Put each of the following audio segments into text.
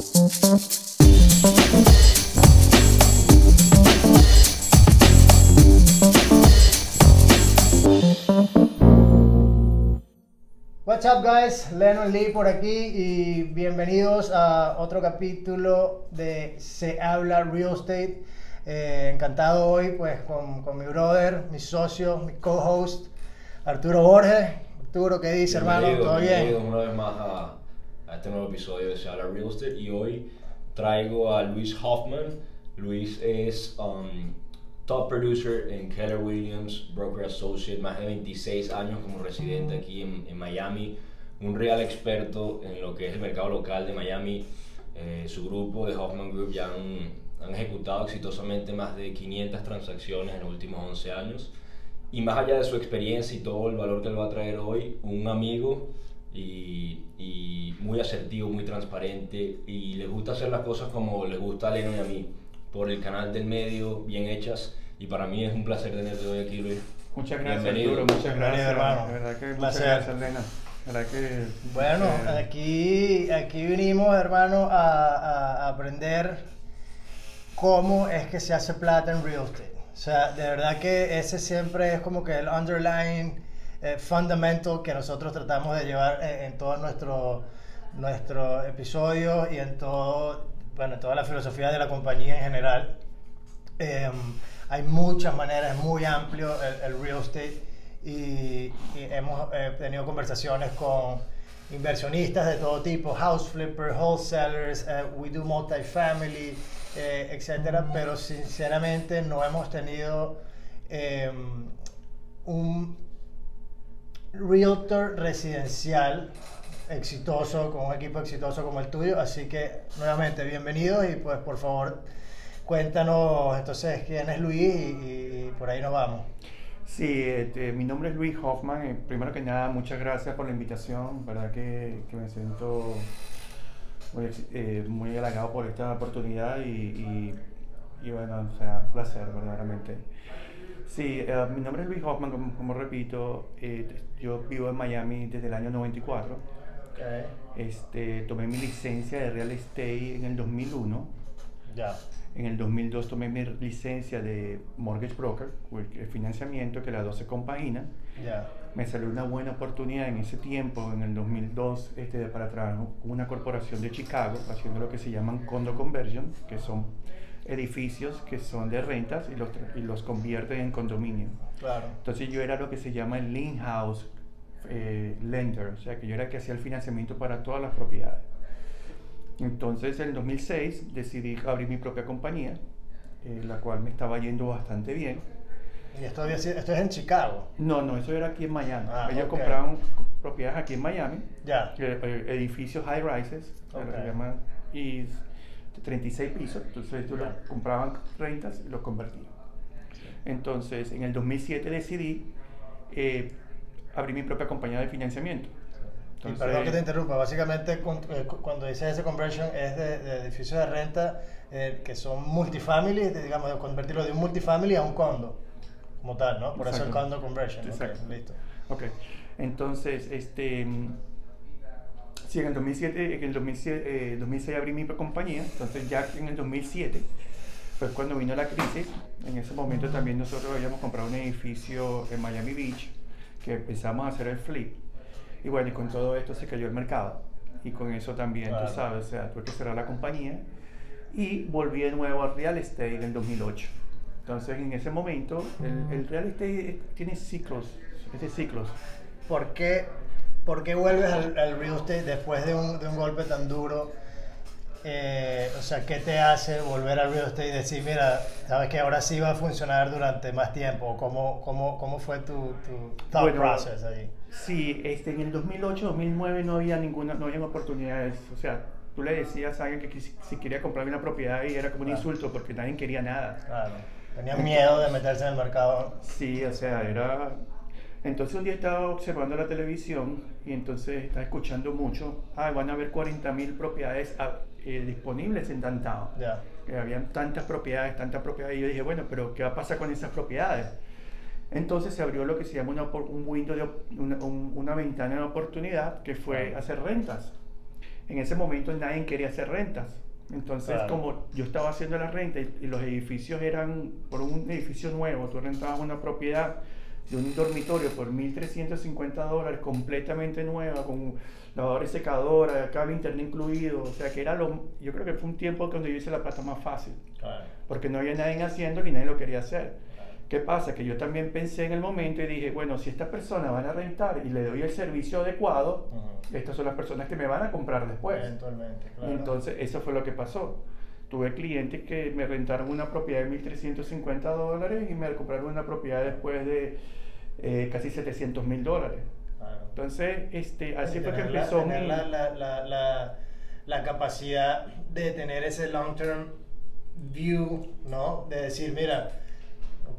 What's up guys, Lennon Lee por aquí y bienvenidos a otro capítulo de Se habla Real Estate. Eh, encantado hoy pues con, con, mi brother, mi socio, mi co-host Arturo Borges. Arturo, ¿qué dice hermano? ¿Todo bien? una vez más a, a, este nuevo episodio de Se habla Real Estate y hoy traigo a Luis Hoffman. Luis es um, top producer en Keller Williams, broker associate, más de 26 años como residente aquí en, en Miami, un real experto en lo que es el mercado local de Miami. Eh, su grupo de Hoffman Group ya han, han, ejecutado exitosamente más de 500 transacciones en los últimos 11 años. Y más allá de su experiencia y todo el valor que él va a traer hoy, un amigo y, y muy asertivo, muy transparente y le gusta hacer las cosas como le gusta a Leno y a mí, por el canal del medio, bien hechas y para mí es un placer tenerte hoy aquí, Luis. Muchas gracias, Arturo. Muchas gracias, hermano. De verdad que muchas gracias, Elena. Que, bueno, eh, aquí, aquí vinimos, hermano, a, a, aprender cómo es que se hace plata en real estate. O sea, de verdad que ese siempre es como que el underlying eh, fundamental que nosotros tratamos de llevar en, en todos nuestros nuestro episodios y en todo, bueno, toda la filosofía de la compañía en general. Eh, hay muchas maneras, es muy amplio el, real estate y, hemos eh, tenido conversaciones con inversionistas de todo tipo, house flippers, wholesalers, uh, we do multifamily, eh, etcétera, pero sinceramente no hemos tenido eh, un realtor residencial exitoso, con un equipo exitoso como el tuyo, así que nuevamente bienvenido y pues por favor Cuéntanos entonces quién es Luis y, por ahí nos vamos. Sí, este, mi nombre es Luis Hoffman. Eh, primero que nada, muchas gracias por la invitación. Verdad que, me siento muy, eh, halagado por esta oportunidad y, y, bueno, o sea, placer verdaderamente. Sí, uh, mi nombre es Luis Hoffman, como, como repito, eh, yo vivo en Miami desde el año 94. Okay. Este, tomé mi licencia de real estate en el 2001. Ya. En el 2002 tomé mi licencia de mortgage broker, el financiamiento que las 12 compagina. Yeah. Me salió una buena oportunidad en ese tiempo, en el 2002, este, para trabajar con una corporación de Chicago, haciendo lo que se llaman condo conversion, que son edificios que son de rentas y los, y los convierten en condominio. Claro. Entonces yo era lo que se llama el lean house eh, lender, o sea que yo era el que hacía el financiamiento para todas las propiedades. Entonces, en el 2006 decidí abrir mi propia compañía, eh, la cual me estaba yendo bastante bien. ¿Y esto, esto es en Chicago? No, no, eso era aquí en Miami. Ah, Ellos okay. compraron propiedades aquí en Miami, ya. eh, edificios high rises, Okay. llaman, y 36 pisos. Entonces, ellos Ya. compraban rentas y los convertían. Entonces, en el 2007 decidí eh, abrir mi propia compañía de financiamiento. y Entonces, perdón que te interrumpa, básicamente eh, cu- cuando dices ese conversion es de, de edificios de renta eh, que son multifamily, digamos, de convertirlo de un multifamily a un condo, como tal, ¿no? Por eso el condo conversion. Exacto. listo. Ok, entonces, este, mm, sí, en el 2007, en el 2007, eh, 2006 abrí mi compañía, entonces ya en el 2007 fue cuando vino la crisis, en ese momento también nosotros habíamos comprado un edificio en Miami Beach, que empezamos a hacer el flip, y bueno, y con todo esto se cayó el mercado, y con eso también, Claro. tú sabes, o sea, tuve que cerrar la compañía, y volví de nuevo al real estate en el 2008. Entonces, en ese momento, el, el real estate es- tiene ciclos, es de ciclos. ¿Por qué, por qué vuelves al, al real estate después de un, de un golpe tan duro? Eh, o sea, ¿qué te hace volver al real estate y decir, mira, sabes que ahora sí va a funcionar durante más tiempo? ¿Cómo, cómo, cómo fue tu, tu thought Bueno, process ahí? Sí, este, en el 2008, 2009 no había ninguna, no había oportunidades. O sea, tú le decías a alguien que si quería comprar una propiedad y era como un insulto porque nadie quería nada. Claro. Tenían miedo de meterse en el mercado. Sí, o sea, era... Entonces un día estaba observando la televisión y entonces estaba escuchando mucho, ah, van a haber 40 mil propiedades ah, eh, disponibles en Downtown. Que habían tantas propiedades, tantas propiedades, y yo dije, bueno, pero ¿qué va a pasar con esas propiedades? Entonces se abrió lo que se llama una, opor- un window de op- una, un- una ventana de oportunidad que fue hacer rentas. en ese momento nadie quería hacer rentas. Entonces, Claro. como yo estaba haciendo la renta y, y los edificios eran por un edificio nuevo, tú rentabas una propiedad de un dormitorio por 1.350 dólares completamente nueva, con lavadora y secadora, cable internet incluido, o sea que era lo, yo creo que fue un tiempo donde yo hice la plata más fácil, Claro, porque no había nadie haciendo ni nadie lo quería hacer. claro. ¿Qué pasa? Que yo también pensé en el momento y dije, bueno, si estas personas van a rentar y le doy el servicio adecuado, estas son las personas que me van a comprar después. Eventualmente, claro. Entonces, eso fue lo que pasó. Tuve clientes que me rentaron una propiedad de 1.350 dólares y me compraron una propiedad después de eh, casi 700 mil dólares. Claro. Entonces, este, así Y fue que la- empezó tener mi... la, la, la, la, la capacidad de tener ese long term view, ¿no? De decir, mira,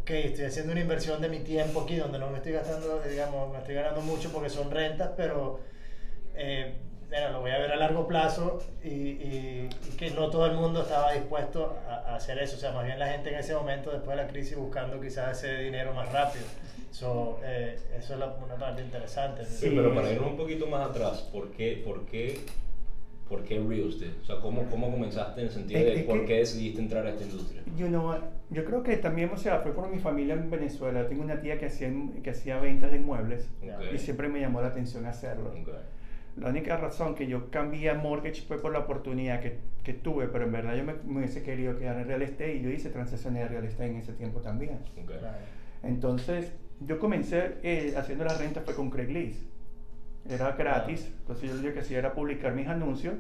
ok, estoy haciendo una inversión de mi tiempo aquí donde no me estoy gastando, digamos, me estoy ganando mucho porque son rentas, pero eh, mira, lo voy a ver a largo plazo y, y- y que no todo el mundo estaba dispuesto a, a hacer eso. O sea, más bien la gente en ese momento, después de la crisis, buscando quizás ese dinero más rápido. So, eh, eso es la- una parte interesante. Sí, Sí. pero para irnos un poquito más atrás, ¿por qué, por qué, por qué real estate? O sea, ¿cómo, cómo comenzaste en el sentido Es- de es por que- qué decidiste entrar a esta industria? You know yo creo que también, o sea, fue por mi familia en Venezuela. Tengo una tía que hacía, que hacía ventas de inmuebles Ok. y siempre me llamó la atención hacerlo. Ok. La única razón que yo cambié a mortgage fue por la oportunidad que, que tuve, pero en verdad yo me, me hubiese querido quedar en real estate y yo hice transacciones de real estate en ese tiempo también. Entonces, yo comencé eh, haciendo las rentas fue con Craigslist. Era gratis, entonces yo lo que hacía era publicar mis anuncios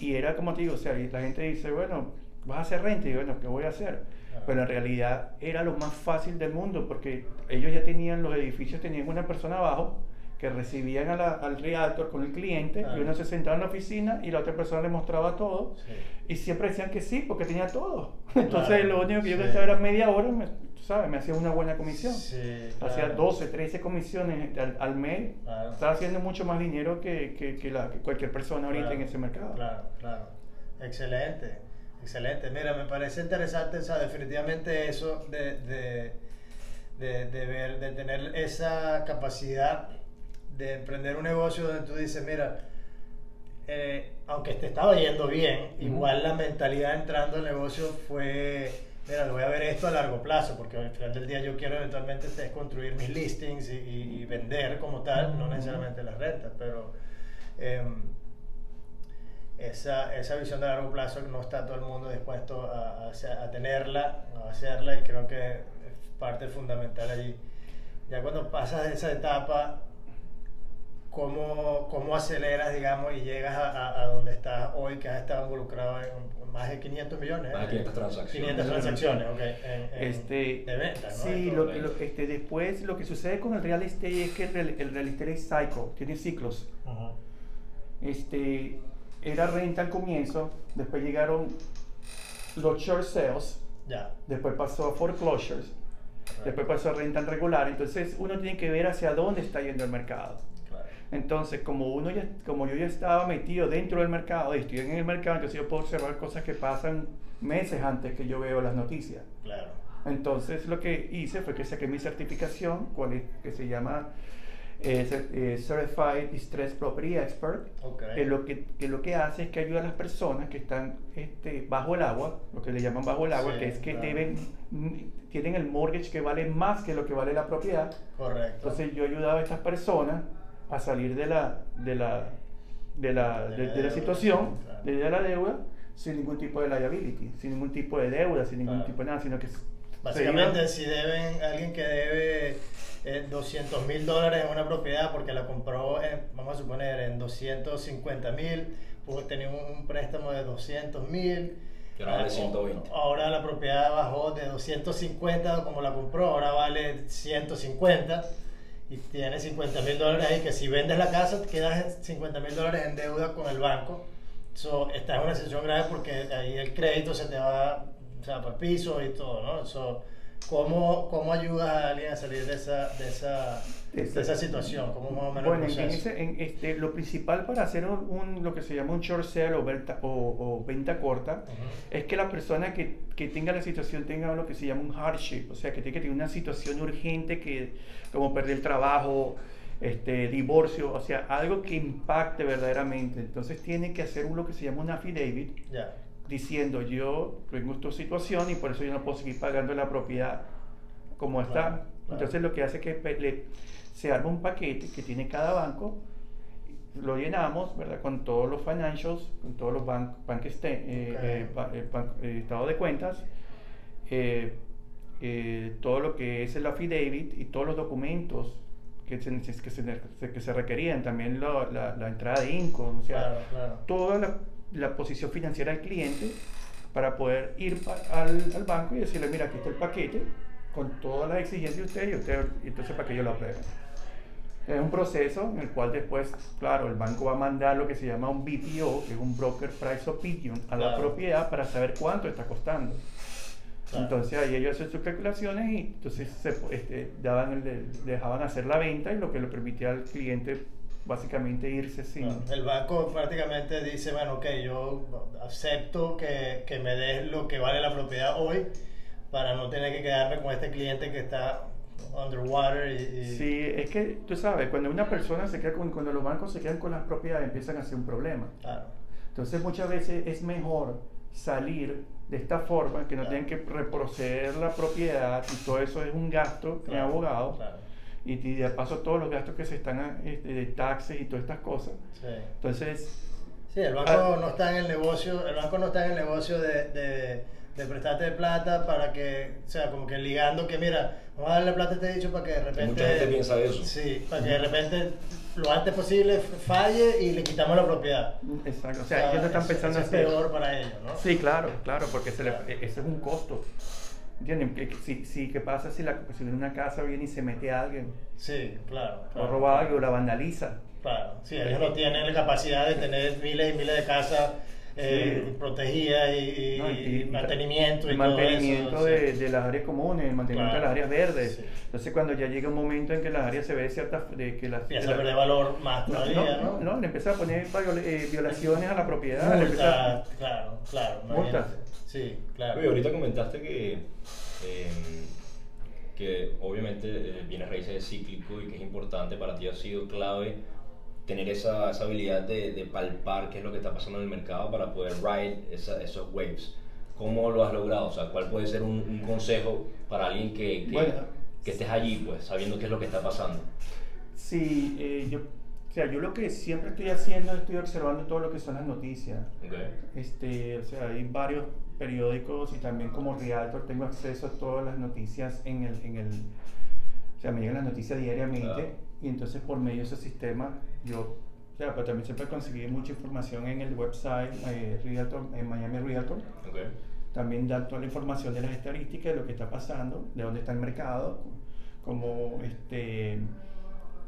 y era como te digo, o sea, y la gente dice, bueno, vas a hacer renta y bueno, ¿qué voy a hacer? Pero en realidad era lo más fácil del mundo porque ellos ya tenían, los edificios tenían una persona abajo que recibían a la- al realtor con el cliente Claro. y uno se sentaba en la oficina y la otra persona le mostraba todo Sí. y siempre decían que sí porque tenía todo. Entonces Claro, lo único que yo sí. gastaba era media hora, me, tú sabes, me hacía una buena comisión. Sí, Hacía claro. 12, 13 comisiones al, al mes. Estaba haciendo mucho más dinero que, que, que la- que cualquier persona ahorita en ese mercado. Claro, claro. Excelente, excelente. Mira, me parece interesante, o sea, definitivamente eso de, de, de, de ver, de tener esa capacidad de emprender un negocio donde tú dices, mira, eh, aunque te estaba yendo bien, Ujú. igual la mentalidad entrando al negocio fue, mira, lo voy a ver esto a largo plazo, porque al final del día yo quiero eventualmente este, construir mis listings y, y- y vender como tal, no Ujú. necesariamente las rentas, pero em, esa, esa visión de largo plazo no está todo el mundo dispuesto a, a a tenerla, a hacerla, y creo que es parte fundamental allí. Ya cuando pasas de esa etapa, ¿cómo, cómo aceleras, digamos, y llegas a, a- a donde estás hoy, que has estado involucrado en más de 500 millones? Más de ¿eh? 500 transacciones. 500 transacciones, ok. en- en- Este, de ventas, ¿no? Sí, De lo, todo. lo- este, después lo que sucede con el real estate es que el, real- el real estate es cycle, tiene ciclos. Este, era renta al comienzo, después llegaron los short sales, Ya. después pasó a foreclosures, después pasó a renta regular. Entonces uno tiene que ver hacia dónde está yendo el mercado. Entonces, como uno ya, como yo ya estaba metido dentro del mercado y estoy en el mercado, entonces yo puedo observar cosas que pasan meses antes que yo veo las noticias. Claro. Entonces, lo que hice fue que saqué mi certificación, cual es- que se llama eh, eh, Certified Distress Property Expert, Ok. que lo que, que lo que hace es que ayuda a las personas que están este, bajo el agua, lo que le llaman bajo el agua, Sí, que es que claro. deben, tienen el mortgage que vale más que lo que vale la propiedad. Correcto. Entonces yo ayudaba a estas personas a salir de la, de la, de la, De de, la situación, de la deuda, sin ningún tipo de liability, sin ningún tipo de deuda, sin ningún Claro. tipo de nada, sino que Básicamente, si deben, alguien que debe eh, 200 mil dólares en una propiedad porque la compró, en, vamos a suponer, en 250 mil, pues tenía un, un préstamo de 200 mil. Y ahora vale 120. Ahora la propiedad bajó de 250 como la compró, ahora vale 150 y tiene 50 mil dólares ahí que si vendes la casa te quedas 50 mil dólares en deuda con el banco. So, estás en una situación grave porque ahí el crédito se te va o sea, para el piso y todo, ¿no? So, ¿cómo, ¿Cómo ayudas a alguien a salir de esa, de esa, de esa situación? ¿Cómo más o menos Bueno, en, ese- en este, lo principal para hacer un, lo que se llama un short sale o venta, o, o venta corta es que la persona que, que tenga la situación tenga lo que se llama un hardship, o sea, que tiene que tener una situación urgente que, como perder el trabajo, este, divorcio, o sea, algo que impacte verdaderamente. Entonces tiene que hacer lo que se llama un affidavit Ya. Diciendo yo tengo esta situación y por eso yo no puedo seguir pagando la propiedad como está. Claro, claro. Entonces lo que hace es que le- se arma un paquete que tiene cada banco, lo llenamos, ¿verdad? Con todos los financials, con todos los ban bank sta- eh, Ok. eh, eh, eh, estado de cuentas, eh, todo lo que es el affidavit y todos los documentos que se, que se, que se requerían, también lo- la, la entrada de income, o sea, Claro, claro. toda la, la posición financiera del cliente para poder ir al, al banco y decirle, mira, aquí está el paquete con todas las exigencias de usted y usted, entonces para que yo lo apruebe. Es un proceso en el cual después, claro, el banco va a mandar lo que se llama un BPO, que es un Broker Price Opinion, a la Claro. propiedad para saber cuánto está costando. Claro. Entonces ahí ellos hacen sus calculaciones y entonces se, este, daban el- dejaban hacer la venta y lo que le permitía al cliente básicamente irse sin... Bueno, el banco prácticamente dice, bueno, ok, yo acepto que, que me des lo que vale la propiedad hoy para no tener que quedarme con este cliente que está underwater y... y- Sí, es que tú sabes, cuando una persona se queda con, cuando los bancos se quedan con las propiedades empiezan a ser un problema. Claro, Entonces muchas veces es mejor salir de esta forma, que no Claro. tienen que reproceder la propiedad y todo eso es un gasto en claro, abogado. Claro, Y, y de paso todos los gastos que se están este, de taxes y todas estas cosas. sí. Entonces, Sí, el banco Ah. no está en el negocio, el banco no está en el negocio de, de, de prestarte plata para que, o sea, como que ligando que mira, vamos a darle plata a este dicho para que de repente... Mucha gente piensa eso. Sí, para que de repente lo antes posible falle y le quitamos la propiedad. exacto, o sea, ellos no están eso- pensando es hacer peor para ellos, ¿no? Sí, claro, claro, porque se le- Claro. e- ese es un costo. Si, si, ¿Qué pasa si, la, si en una casa viene y se mete a alguien? Sí, claro. O claro. roba algo, la vandaliza. Claro, sí, ellos no tienen la capacidad de tener miles y miles de casas eh, Sí. protegidas y, y- ¿no? y mantenimiento y el todo mantenimiento eso, de, sí. de las áreas comunes, el mantenimiento Claro, de las áreas verdes. sí. Entonces cuando ya llega un momento en que las áreas se ve cierta de que las Empieza a perder valor más no, todavía, no, ¿no? no, le empieza a poner eh, violaciones a la propiedad. le empieza- Multas, claro, claro. Multas. imagínate. Sí, claro. Oye, ahorita comentaste que, eh, que obviamente bienes raíces es cíclico y que es importante para ti ha sido clave tener esa, esa habilidad de, de palpar qué es lo que está pasando en el mercado para poder ride esa- esos waves. ¿Cómo lo has logrado? O sea, ¿cuál puede ser un, un consejo para alguien que, que, Bueno. que estés allí, pues, sabiendo qué es lo que está pasando? Sí, eh, yo, o sea, yo lo que siempre estoy haciendo es estoy observando todo lo que son las noticias. ¿Ok? Este, o sea, hay varios periódicos y también como realtor tengo acceso a todas las noticias en el, en el o sea, me llegan las noticias diariamente Claro. y entonces por medio de ese sistema yo, o sea, pero también siempre conseguí mucha información en el website eh, Realtor, en Miami Realtor. ¿Ok? También da toda la información de las estadísticas, de lo que está pasando, de dónde está el mercado, como este,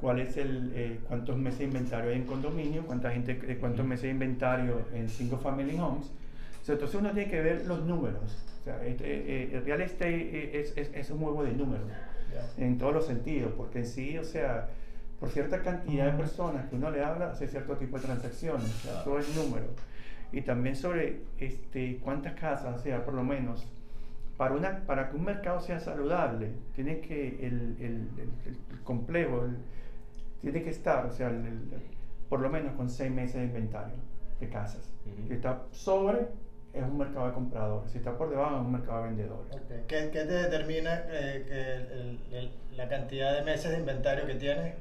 cuál es el, eh, cuántos meses de inventario hay en condominio, cuánta gente, eh, cuántos meses de inventario en single family homes. O sea, entonces uno tiene que ver los números. O sea, este, eh, el real estate eh, es, es, es un juego de números Ya. en todos los sentidos, porque en sí, o sea, por cierta cantidad de personas que uno le habla, hace cierto tipo de transacciones, o sea, Claro. todo es número. Y también sobre este, cuántas casas, o sea, por lo menos, para, una, para que un mercado sea saludable, tiene que el, el, el- el complejo, el- tiene que estar, o sea, el- el- por lo menos con seis meses de inventario de casas. Ujú. Si está sobre, es un mercado de compradores, si está por debajo, es un mercado de vendedores. Ok. ¿Qué, qué te determina eh, que el- el- el- la cantidad de meses de inventario que tienes?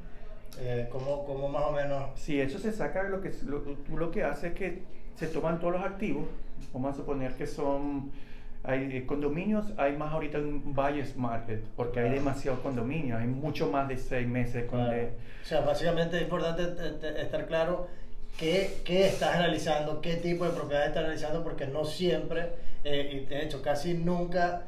Eh, ¿cómo, cómo más o menos? Si eso se saca, lo que, lo, tú lo que hace es que se toman todos los activos, vamos a suponer que son, hay eh, condominios, hay más ahorita en buyer's market, porque hay Claro. demasiados condominios, hay mucho más de seis meses con Claro. de- O sea, básicamente es importante te- estar claro qué, qué estás analizando, qué tipo de propiedades estás analizando, porque no siempre, eh, y de hecho casi nunca,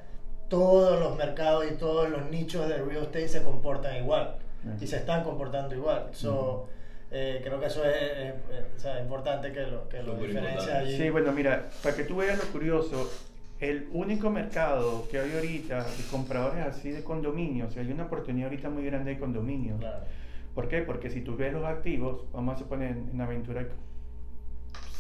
todos los mercados y todos los nichos de real estate se comportan igual Y se están comportando igual. So, eh, creo que eso es, es- es- o sea, importante que lo, que lo importante. allí. Sí, bueno, mira, para que tú veas lo curioso, el único mercado que hay ahorita de compradores así de condominios, hay una oportunidad ahorita muy grande de condominios. Claro. ¿Por qué? Porque si tú ves los activos, vamos a suponer en Aventura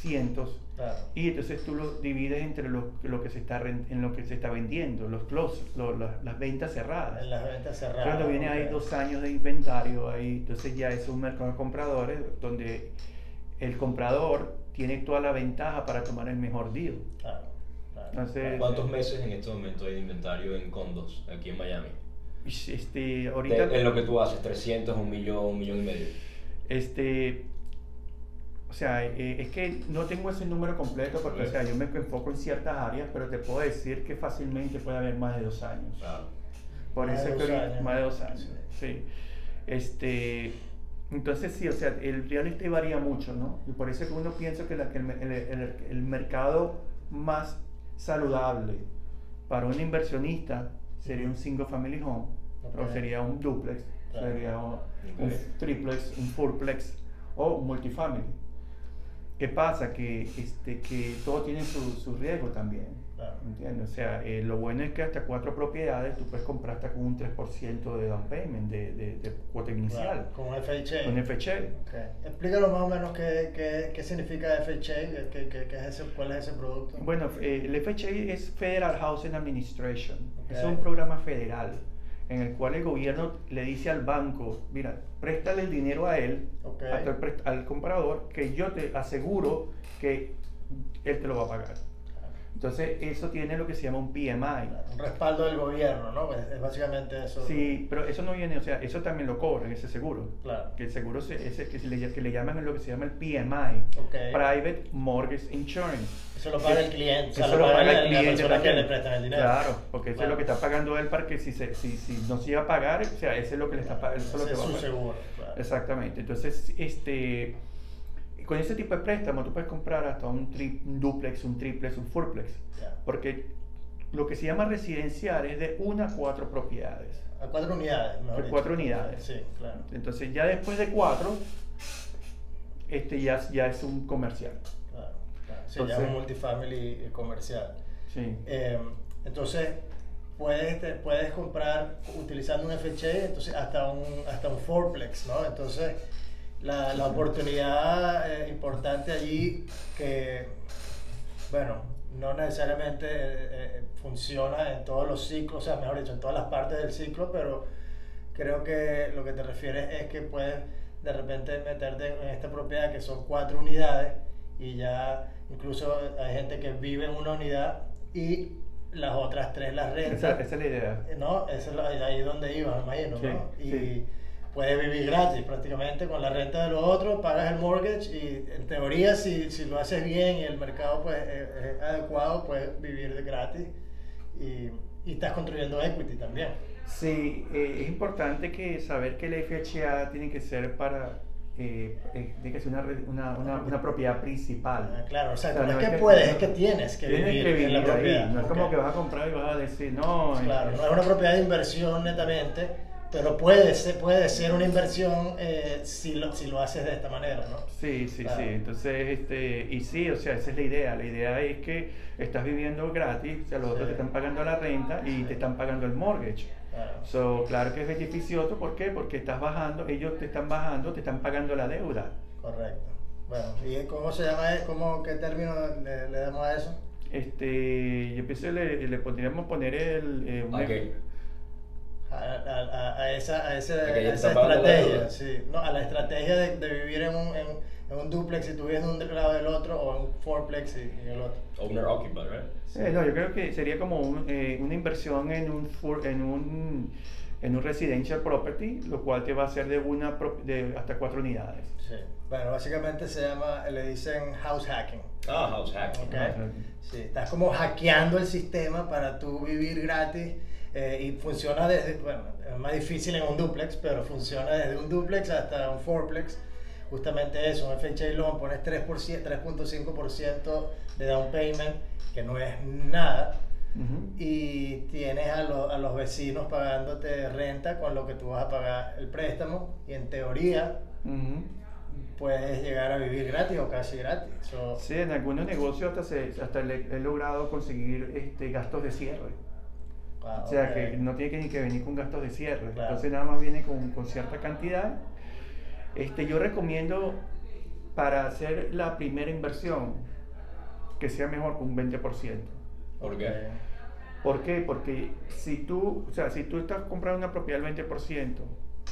cientos. Claro. Y entonces tú lo divides entre lo, lo que se está en lo que se está vendiendo, los close, lo- la- las ventas cerradas. En las ventas cerradas. Cuando viene ahí ok. dos años de inventario, ahí, entonces ya es un mercado de compradores donde el comprador tiene toda la ventaja para tomar el mejor deal. Claro, claro. Entonces, ¿Cuántos meses en este momento hay de inventario en condos aquí en Miami? este, ahorita, en lo que tú haces, 300, un millón, un millón y medio. este, o sea, eh, es que no tengo ese número completo porque, o sea, yo me enfoco en ciertas áreas, pero te puedo decir que fácilmente puede haber más de dos años. Claro. Por Más eso es que más de dos años. Sí. Este, entonces sí, o sea, el real estate varía mucho, ¿no? Y por eso es que uno piensa que, la- que el, me- el- el- el mercado más saludable para un inversionista sería un single family home, Ok. o sería un duplex, Claro. sería un, un triplex, un fourplex o un multifamily. ¿Qué pasa? Que, este, que todo tiene su, su riesgo también. Claro. ¿Entiendes? O sea, eh, lo bueno es que hasta cuatro propiedades tú puedes comprar hasta con un 3% de down payment, de, de, de cuota inicial. Claro, Con un FHA. Con FHA. Ok. Explícanos más o menos qué, qué, qué significa FHA, qué, qué- qué es ese, cuál es ese producto. Bueno, eh, el FHA es Federal Housing Administration. Ok. Es un programa federal en el cual el gobierno le dice al banco, mira, préstale el dinero a él, Ok. a tu- al, comprador, que yo te aseguro que él te lo va a pagar. Entonces, eso tiene lo que se llama un PMI. Un respaldo del gobierno, ¿no? Es, es básicamente eso. Sí, pero eso no viene, o sea, eso también lo cobran, ese seguro. Claro. Que el seguro se- ese que, se le, que le llaman lo que se llama el PMI, Ok. Private Mortgage Insurance. Eso lo paga el cliente, o sea, Eso lo lo paga paga la, el la cliente persona que le prestan el dinero. Claro, porque eso Claro. es lo que está pagando él para que si, se, si, si no se iba a pagar, o sea, ese es lo que le está pagando. Eso es lo que va su seguro. claro. Exactamente. Entonces, este, con ese tipo de préstamo tú puedes comprar hasta un, tri- un duplex, un triplex, un fourplex. Porque lo que se llama residencial es de una a cuatro propiedades. A cuatro unidades, mejor De dicho. cuatro unidades. Sí, claro. Entonces ya después de cuatro, este ya, ya es un comercial. Sí, Entonces- es un multifamily eh, comercial. Sí. Eh, entonces, puedes, te- puedes comprar utilizando un FHA, entonces hasta un, hasta un fourplex, ¿no? Entonces, la, la oportunidad eh, importante allí que, bueno, no necesariamente eh, funciona en todos los ciclos, o sea, mejor dicho, en todas las partes del ciclo, pero creo que lo que te refieres es que puedes de repente meterte en esta propiedad que son cuatro unidades y ya incluso hay gente que vive en una unidad y las otras tres las renta. Esa, esa es la idea. ¿no? Eso es ahí donde iba, me imagino, Sí, ¿no? Y sí. puedes vivir gratis prácticamente con la renta de lo otro, pagas el mortgage y en teoría si, si lo haces bien y el mercado pues es, es adecuado, puedes vivir de gratis y, y estás construyendo equity también. Sí, eh, es importante que saber que el FHA tiene que ser para, eh, eh, tiene que ser una, una, una, una propiedad Ah, principal. claro, o sea, O sea, no no es que que- puedes, no- es que tienes que Tienes vivir, que vivir en la ahí, propiedad. no es como que vas a comprar y vas a decir, no. Claro, eh, no es una propiedad de inversión netamente, pero puede ser, puede ser una inversión eh, si, lo, si lo haces de esta manera, ¿no? Sí, sí, Claro. sí. Entonces, este, y sí, o sea, esa es la idea. La idea es que estás viviendo gratis, o sea, los otros te están pagando la renta y Sí. te están pagando el mortgage. Claro. So, claro que es beneficioso, ¿por qué? Porque estás bajando, ellos te están bajando, te están pagando la deuda. Correcto. Bueno, ¿y cómo se llama? e- ¿Cómo, ¿Qué término le, le damos a eso? Este, yo pienso que le, le podríamos poner el... eh, un- ¿A qué? A, a- a- a esa, a ese- ¿A que ya a te esa estrategia, sí. No, a la estrategia de, de vivir en un, en, en un duplex y tú vives en un lado del otro o en un fourplex y, en el otro. Owner occupied, right? Eh, no, yo creo que sería como un, eh, una inversión en un, fur- en un en un residential property, lo cual te va a hacer de una pro- de hasta cuatro unidades. Sí. Bueno, básicamente se llama, le dicen house hacking. Ah, house hacking. Ok. Ajá. Sí, estás como hackeando el sistema para tú vivir gratis eh, y funciona desde, bueno, es más difícil en un duplex, pero funciona desde un duplex hasta un fourplex. Justamente eso, un FHA loan pones 3%, 3.5% de down payment, que no es nada, Ujú. y tienes a, lo- a los vecinos pagándote renta con lo que tú vas a pagar el préstamo, y en teoría Ujú. puedes llegar a vivir gratis o casi gratis. So, Sí, en algunos negocios hasta, se, hasta le- he logrado conseguir este, gastos de cierre. ah, O sea, ok. que no tiene que ni que venir con gastos de cierre. Claro. Entonces nada más viene con, con cierta cantidad. Este, yo recomiendo para hacer la primera inversión, que sea mejor que un 20%. ¿Por qué? Ok. ¿Por qué? Porque si tú, o sea, si tú estás comprando una propiedad al 20%,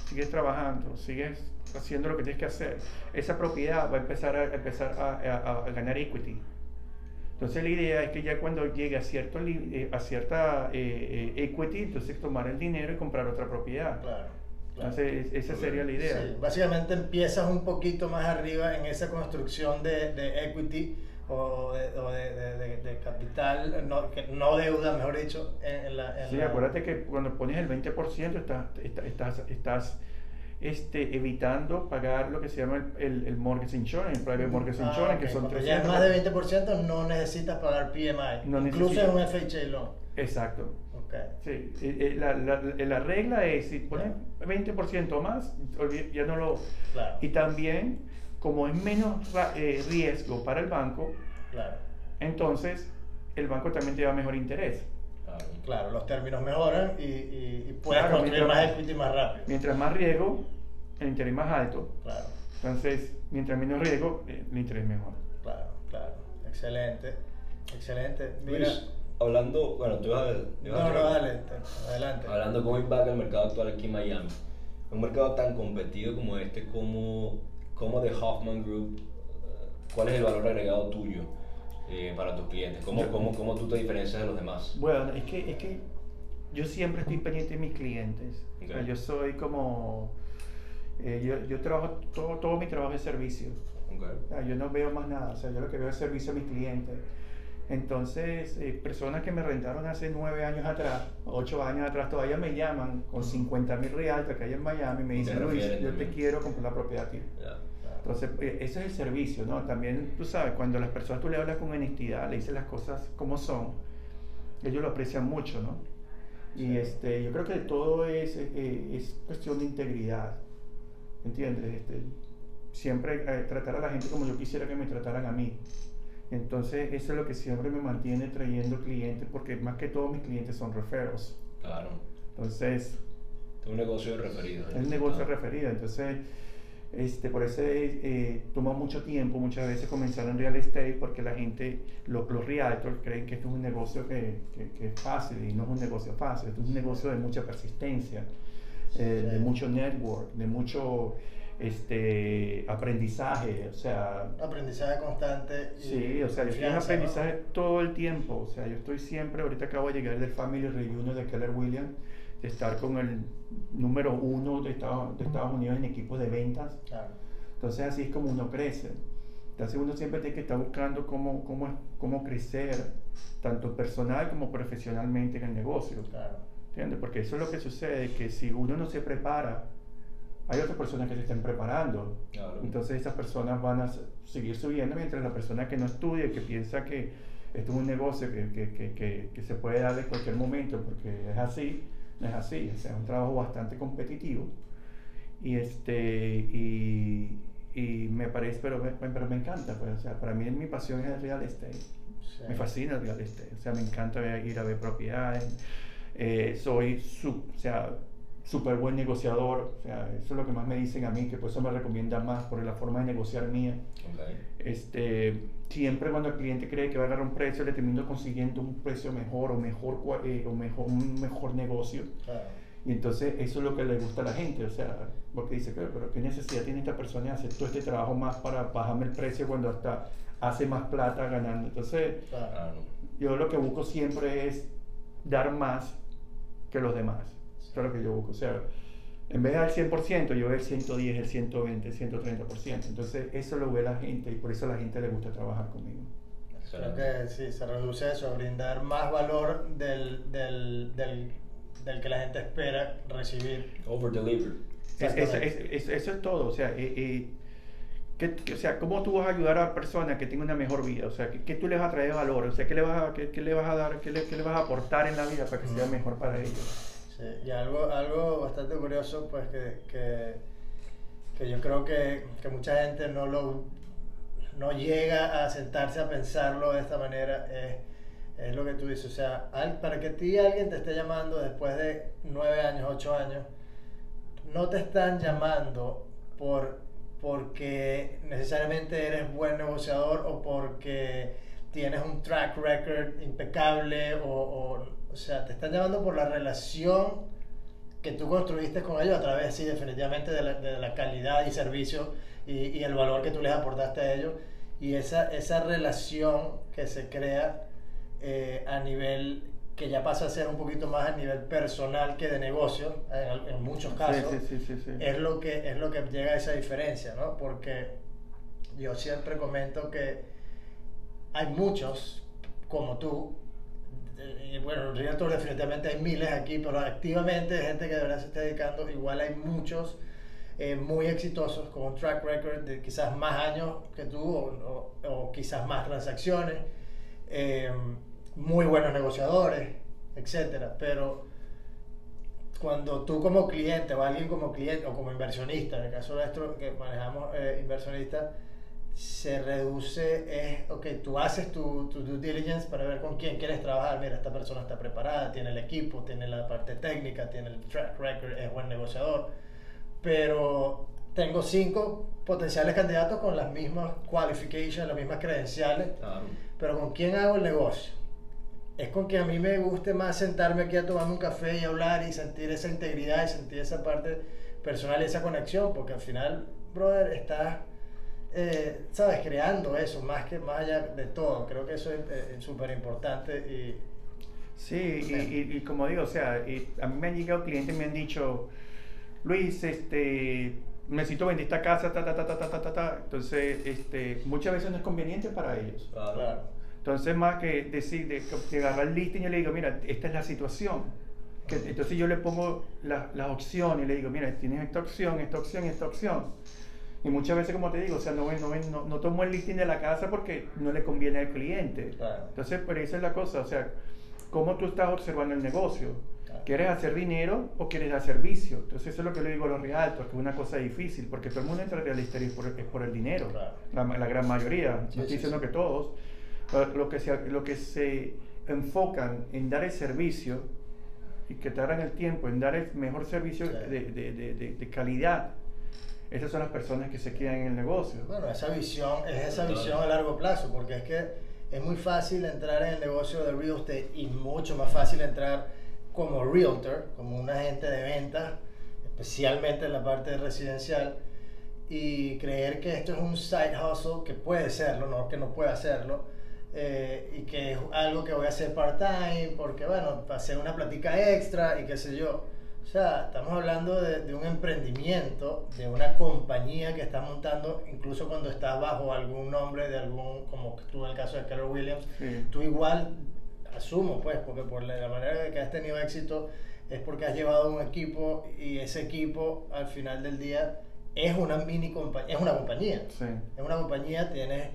sigues trabajando, sigues haciendo lo que tienes que hacer, esa propiedad va a empezar a, empezar a, a- a ganar equity. Entonces la idea es que ya cuando llegue a, cierto, eh, a cierta eh, eh, equity, entonces tomar el dinero y comprar otra propiedad. Claro. Claro. Entonces esa sería la idea. Sí, básicamente empiezas un poquito más arriba en esa construcción de, de equity o, de, o de- de- de- de capital, no, que- no deuda, mejor dicho, en, la... en Sí, la- acuérdate que cuando pones el 20% estás, estás, estás, estás, este, evitando pagar lo que se llama el, el, el mortgage insurance, el private mortgage Ah, insurance, que son Cuando ya es 300. más de 20% no necesitas pagar PMI, No incluso en un FHA loan. Exacto. Sí, eh, eh, la, la, la regla es, si pones 20% o más, ya no lo... Claro, Y también, como es menos eh, riesgo para el banco, claro, entonces el banco también te da mejor interés. Claro. claro, los términos mejoran y, y, y puedes Claro, construir más equity más rápido. Mientras más riesgo, el interés más alto. Claro, Entonces, mientras menos riesgo, eh, el interés mejor. claro, claro. Excelente, excelente. Mira, Luis, hablando, bueno, tú vas a... tú vas a- no, no, dale, te- adelante. Hablando cómo impacta el mercado actual aquí en Miami. Un mercado tan competido como este, como, como de Hoffman Group, eh, ¿cuál es el valor agregado tuyo eh, para tus clientes? ¿Cómo, Yo- cómo, ¿Cómo tú te diferencias de los demás? Bueno, es que, es que yo siempre estoy pendiente de mis clientes. O sea, Ok. yo soy como... eh, yo, yo trabajo, todo, todo mi trabajo es servicio. Ok. O sea, yo no veo más nada, o sea, yo lo que veo es servicio a mis clientes. Entonces, eh, personas que me rentaron hace nueve años atrás, ocho años atrás, todavía me llaman con 50 mil reales que hay en Miami y me dicen, Luis, yo te quiero comprar la propiedad a ti. Ya. Entonces, eh, ese es el servicio, ¿no? También, tú sabes, cuando las personas tú le hablas con honestidad, le dices las cosas como son, ellos lo aprecian mucho, ¿no? Y Sí. este, yo creo que todo es, eh, es cuestión de integridad, ¿entiendes? Este, siempre eh, tratar a la gente como yo quisiera que me trataran a mí. Entonces, eso es lo que siempre me mantiene trayendo clientes, porque más que todo mis clientes son referros. Claro. Entonces, Es un negocio de referido. es un negocio referido, entonces este, por eso eh, toma mucho tiempo muchas veces comenzar en real estate porque la gente, lo- los realtors creen que esto es un negocio que, que- que es fácil y no es un negocio fácil, esto es un negocio de mucha persistencia, eh, Sí. de mucho network, de mucho este, aprendizaje, o sea, Aprendizaje constante. y Sí, o sea, yo estoy en aprendizaje todo el tiempo. O sea, yo estoy siempre, ahorita acabo de llegar del Family Reunion de Keller Williams, de estar con el número uno de Estados, de Estados Unidos en equipos de ventas. Claro, Entonces así es como uno crece. Entonces uno siempre tiene que estar buscando cómo, cómo, cómo crecer, tanto personal como profesionalmente en el negocio. claro. ¿Entiendes? Porque eso es lo que sucede, que si uno no se prepara, hay otras personas que se están preparando. Claro. Entonces esas personas van a seguir subiendo mientras la persona que no estudia, que piensa que esto es un negocio que, que, que, que, se puede dar en cualquier momento porque es así, no es así, o sea, es un trabajo bastante competitivo. Y, este, y, y me parece, pero me, pero me encanta, pues, o sea, para mí mi pasión es el real estate. Sí. Me fascina el real estate, o sea, me encanta ir a ver propiedades. Eh, soy su- o sea, súper buen negociador, o sea, eso es lo que más me dicen a mí, que por eso me recomiendan más, por la forma de negociar mía. Ok. Este, siempre cuando el cliente cree que va a agarrar un precio, le termino consiguiendo un precio mejor o mejor, eh, o mejor un mejor negocio. Claro. Y entonces eso es lo que le gusta a la gente, o sea, porque dice, pero, pero ¿qué necesidad tiene esta persona de hacer todo este trabajo más para bajarme el precio cuando hasta hace más plata ganando? Entonces. Claro. yo lo que busco siempre es dar más que los demás. Eso es lo que yo busco. O sea, en vez de dar 100%, yo doy el 110, el 120, el 130%. Entonces, eso lo ve la gente y por eso a la gente le gusta trabajar conmigo. Creo que sí, se reduce eso, brindar más valor del, del, del, del que la gente espera recibir. Over deliver. Es- es- es- es- eso es todo. O sea, eh, eh, ¿qué- qué- o sea, ¿cómo tú vas a ayudar a la persona que tenga una mejor vida? O sea, ¿qué, qué tú le vas a traer valor? O sea, ¿qué le vas a, qué, qué le vas a dar? Qué le, qué le vas a aportar en la vida para que sea Ujú. mejor para ellos? Sí, y algo, algo bastante curioso, pues que, que, que yo creo que, que mucha gente no lo no llega a sentarse a pensarlo de esta manera, es, es lo que tú dices. O sea, para que ti alguien te esté llamando después de nueve años, ocho años, no te están llamando por porque necesariamente eres buen negociador o porque tienes un track record impecable o, o sea, te están llamando por la relación que tú construiste con ellos a través, sí, definitivamente de la, de la calidad y servicio y, y, el valor que tú les aportaste a ellos y esa, esa relación que se crea eh, a nivel que ya pasa a ser un poquito más a nivel personal que de negocio, en, en muchos casos, Sí, sí, sí, es lo que es lo que llega a esa diferencia, ¿no? Porque yo siempre comento que hay muchos como tú, y bueno, Realtor definitivamente hay miles aquí, pero activamente hay gente que de verdad se está dedicando, igual hay muchos eh, muy exitosos con un track record de quizás más años que tú o, quizás más transacciones, eh, muy buenos negociadores, etcétera, pero cuando tú como cliente o alguien como cliente o como inversionista, en el caso nuestro que manejamos eh, inversionistas, se reduce es, ok, tú haces tu, tu, due diligence para ver con quién quieres trabajar. Mira, esta persona está preparada, tiene el equipo, tiene la parte técnica, tiene el track record, es buen negociador. Pero tengo cinco potenciales candidatos con las mismas qualifications, las mismas credenciales. Claro. Pero ¿con quién hago el negocio? Es con quien a mí me guste más sentarme aquí a tomarme un café y hablar y sentir esa integridad y sentir esa parte personal y esa conexión, porque al final, brother, estás eh, ¿sabes? Creando eso, más que más allá de todo. Creo que eso es eh, súper importante y... Sí, y, y, como digo, o sea, a mí me han llegado clientes me han dicho, Luis, este, necesito vender esta casa, ta, ta, ta, ta, ta, ta, ta, Entonces, este, muchas veces no es conveniente para ellos. Claro. Entonces, más que decir, de, de agarrar el listing, yo le digo, mira, esta es la situación. Entonces yo le pongo la, las opciones, le digo, mira, tienes esta opción, esta opción, esta opción. Y muchas veces, como te digo, o sea, no, no, no, no tomo el listing de la casa porque no le conviene al cliente. Claro. Entonces, pero esa es la cosa, o sea, ¿cómo tú estás observando el negocio? Claro. ¿Quieres hacer dinero o quieres dar servicio? Entonces, eso es lo que le digo a los realtors, que es una cosa difícil, porque todo el mundo entra al real estate es por, es por el dinero, Claro. la, la gran mayoría, no estoy diciendo que todos, lo que, se, lo que se enfocan en dar el servicio y que tardan el tiempo en dar el mejor servicio Sí. de, de, de, de- de calidad, esas son las personas que se quedan en el negocio. Bueno, esa visión es esa visión a largo plazo, porque es que es muy fácil entrar en el negocio de real estate y mucho más fácil entrar como realtor, como un agente de ventas, especialmente en la parte residencial, y creer que esto es un side hustle que puede serlo, no que no puede hacerlo, eh, y que es algo que voy a hacer part-time, porque bueno, para hacer una plática extra y qué sé yo. O sea, estamos hablando de, de un emprendimiento, de una compañía que está montando, incluso cuando estás bajo algún nombre de algún, como tú en el caso de Keller Williams, Sí. tú igual, asumo pues, porque por la, la manera de que has tenido éxito es porque has llevado un equipo y ese equipo al final del día es una mini compañía, es una compañía. Sí. Es una compañía, tienes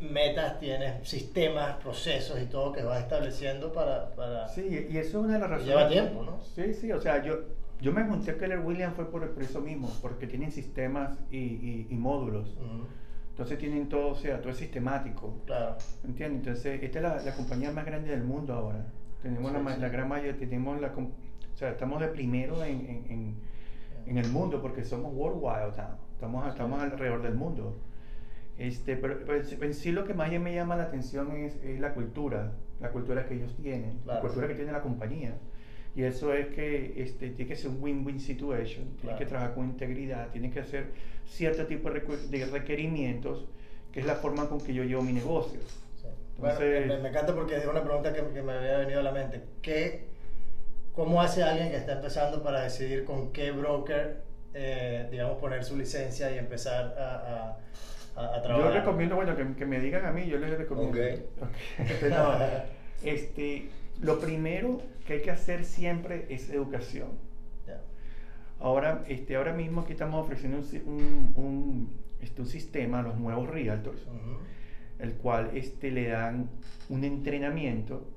metas, tienes sistemas, procesos y todo que vas estableciendo para... para Sí, y eso es una de las razones. Lleva tiempo, ¿no? Sí, sí, o sea, yo, yo me junté a Keller Williams fue por, por eso mismo, porque tienen sistemas y, y- y módulos. Entonces tienen todo, o sea, todo es sistemático. Claro. ¿Entiendes? Entonces, esta es la, la compañía más grande del mundo ahora. Tenemos la, Sí, la gran mayoría, tenemos la, o sea, estamos de primero en, en, en, en el mundo porque somos worldwide, o sea, estamos, estamos alrededor del mundo. Este, pero, pero en sí lo que más me llama la atención es, es la cultura, la cultura que ellos tienen, la Claro. cultura que tiene la compañía. Y eso es que este, tiene que ser un win-win situation, tiene Claro. que trabajar con integridad, tiene que hacer cierto tipo de requerimientos, que es la forma con que yo llevo mi negocio. Sí. Bueno, Entonces- me, me encanta porque es una pregunta que, que me había venido a la mente. ¿Qué, ¿Cómo hace alguien que está empezando para decidir con qué broker, eh, digamos, poner su licencia y empezar a, a, a, a Yo trabajar? recomiendo, bueno, que, que me digan a mí, yo les recomiendo. Ok. Ok. Este, no, este, lo primero que hay que hacer siempre es educación. Ya. Ahora, este, ahora mismo aquí estamos ofreciendo un, un, un, este, un sistema a los nuevos realtors, Ujú. el cual este, le dan un entrenamiento.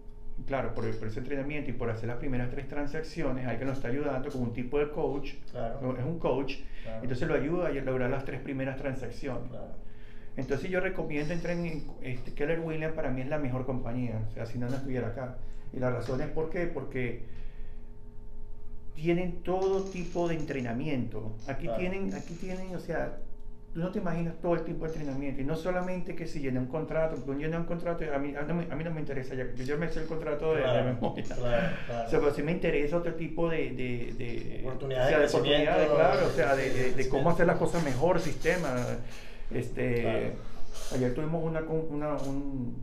Claro, por, por ese entrenamiento y por hacer las primeras tres transacciones, hay que nos está ayudando con un tipo de coach, Claro. es un coach, Claro. entonces lo ayuda a lograr las tres primeras transacciones. Claro. Entonces yo recomiendo entrar en este, Keller Williams para mí es la mejor compañía, o sea, si no no estuviera acá. Y la razón es por qué, porque tienen todo tipo de entrenamiento. Aquí Claro. tienen, aquí tienen, o sea, tú no te imaginas todo el tiempo de entrenamiento. Y no solamente que si llené un contrato, porque un llené un contrato, a mí, a mí, a mí no me interesa, ya, yo me sé el contrato de, Claro, de memoria. claro, claro. O sea, pero sí me interesa otro tipo de, de, de Oportunidades o sea, de de oportunidades, claro, o sea, de, cómo hacer las cosas mejor, sistema. Este, Claro. Ayer tuvimos una, una, un-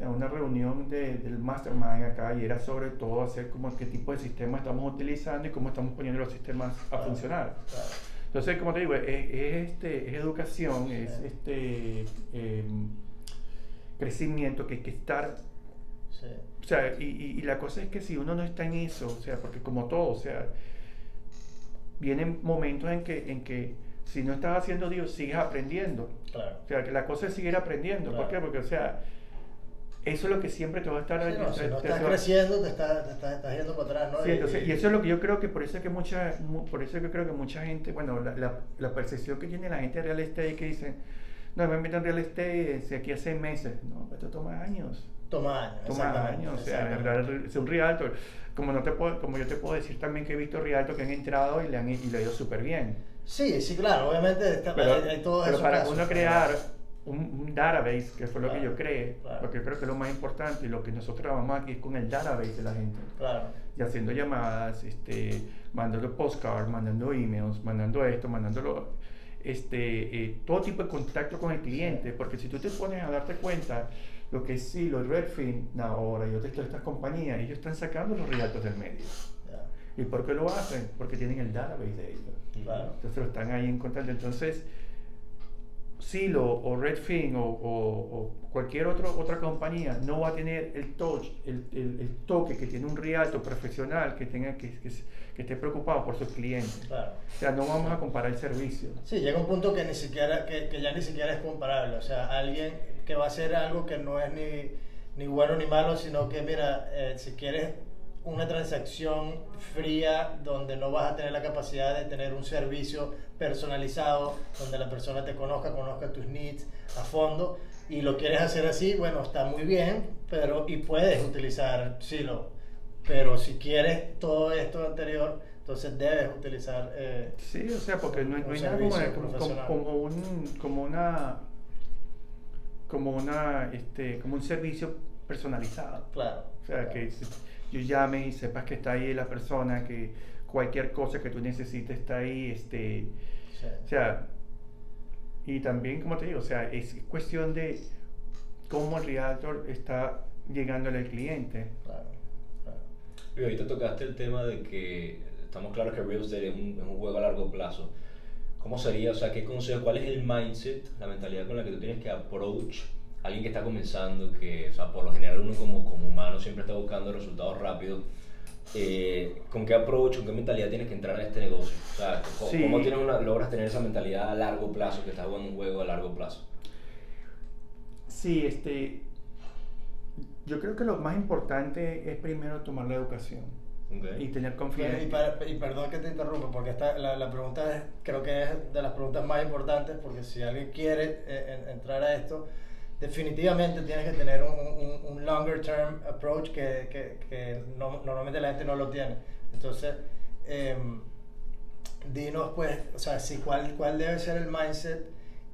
una reunión de- del Mastermind acá y era sobre todo hacer como qué tipo de sistema estamos utilizando y cómo estamos poniendo los sistemas a Claro, funcionar. claro. Entonces, como te digo, es, es este, es educación, es Sí. este em, crecimiento que hay que estar Sí. o sea, y, y- y la cosa es que si uno no está en eso, o sea, porque como todo, o sea, vienen momentos en que, en que si no estás haciendo Dios, sigues aprendiendo. Claro. O sea, que la cosa es seguir aprendiendo. ¿Por Claro. qué? Porque, o sea, eso es lo que siempre te va a estar... Sí, no, te- si no te- estás te creciendo, te estás, te estás, estás yendo para atrás, ¿no? Sí, Y- entonces, y- y eso es lo que yo creo que por eso es que mucha, mu- por eso es que creo que mucha gente, bueno, la, la, la percepción que tiene la gente de real estate que dicen, no, me meto en real estate si aquí seis meses. No, esto toma años. Toma años. toma exactamente, años, o sea, es un realtor. Como, no te puedo, como yo te puedo decir también que he visto realtor que han entrado y le han y le ha ido súper bien. Sí, sí, claro, obviamente está, Pero, hay, hay todos pero para casos, uno crear un, un database, que fue lo que yo creé, claro. porque yo creo que es lo más importante y lo que nosotros trabajamos aquí es con el database de la gente. Claro. Y haciendo llamadas, este, mandando postcards, mandando emails, mandando esto, mandándolo, este, eh, todo tipo de contacto con el cliente, porque si tú te pones a darte cuenta, lo que sí, los Redfin ahora y otras, estas compañías, ellos están sacando los realtos del medio. ¿Y por qué lo hacen? Porque tienen el database de ellos. Claro. Entonces lo están ahí en contacto. Entonces, Silo o Redfin o, o- o cualquier otro, otra compañía no va a tener el touch, el, el- el toque que tiene un realto profesional que, tenga, que, que, que esté preocupado por sus clientes. Claro. O sea, no vamos a comparar el servicio. Sí, llega un punto que ni siquiera, que, que ya ni siquiera es comparable. O sea, alguien que va a hacer algo que no es ni, ni bueno ni malo, sino que, mira, eh, si quieres una transacción fría donde no vas a tener la capacidad de tener un servicio personalizado, donde la persona te conozca, conozca tus needs a fondo, y lo quieres hacer así, bueno, está muy bien, pero y puedes utilizar Silo. Pero si quieres todo esto anterior, entonces debes utilizar... eh, Sí, o sea, porque no, hay- no hay nada como, como, como un, como una como una este como un servicio personalizado. Claro. O sea, que se- yo llame y sepas que está ahí la persona, que cualquier cosa que tú necesites está ahí, este, Sí. o sea, y también, como te digo, o sea, es cuestión de cómo el realtor está llegándole al cliente. Claro, claro. Y ahorita tocaste el tema de que estamos claros que real estate es un, es un juego a largo plazo. ¿Cómo sería, o sea, qué consejo, cuál es el mindset, la mentalidad con la que tú tienes que approach a alguien que está comenzando, que, o sea, por lo general uno como, como humano siempre está buscando resultados rápidos? Eh, ¿Con qué approach, con qué mentalidad tienes que entrar en este negocio? O sea, ¿cómo, Sí. cómo tienes una- logras tener esa mentalidad a largo plazo, que estás jugando un juego a largo plazo? Sí, este, yo creo que lo más importante es primero tomar la educación Y tener Y, confianza. y perdón que te interrumpa, porque esta, la, la pregunta es, creo que es de las preguntas más importantes, porque si alguien quiere eh, en- entrar a esto, definitivamente tienes que tener un, un- un longer term approach que, que- que no- normalmente la gente no lo tiene. Entonces, em, dinos pues, o sea, si cuál, cuál debe ser el mindset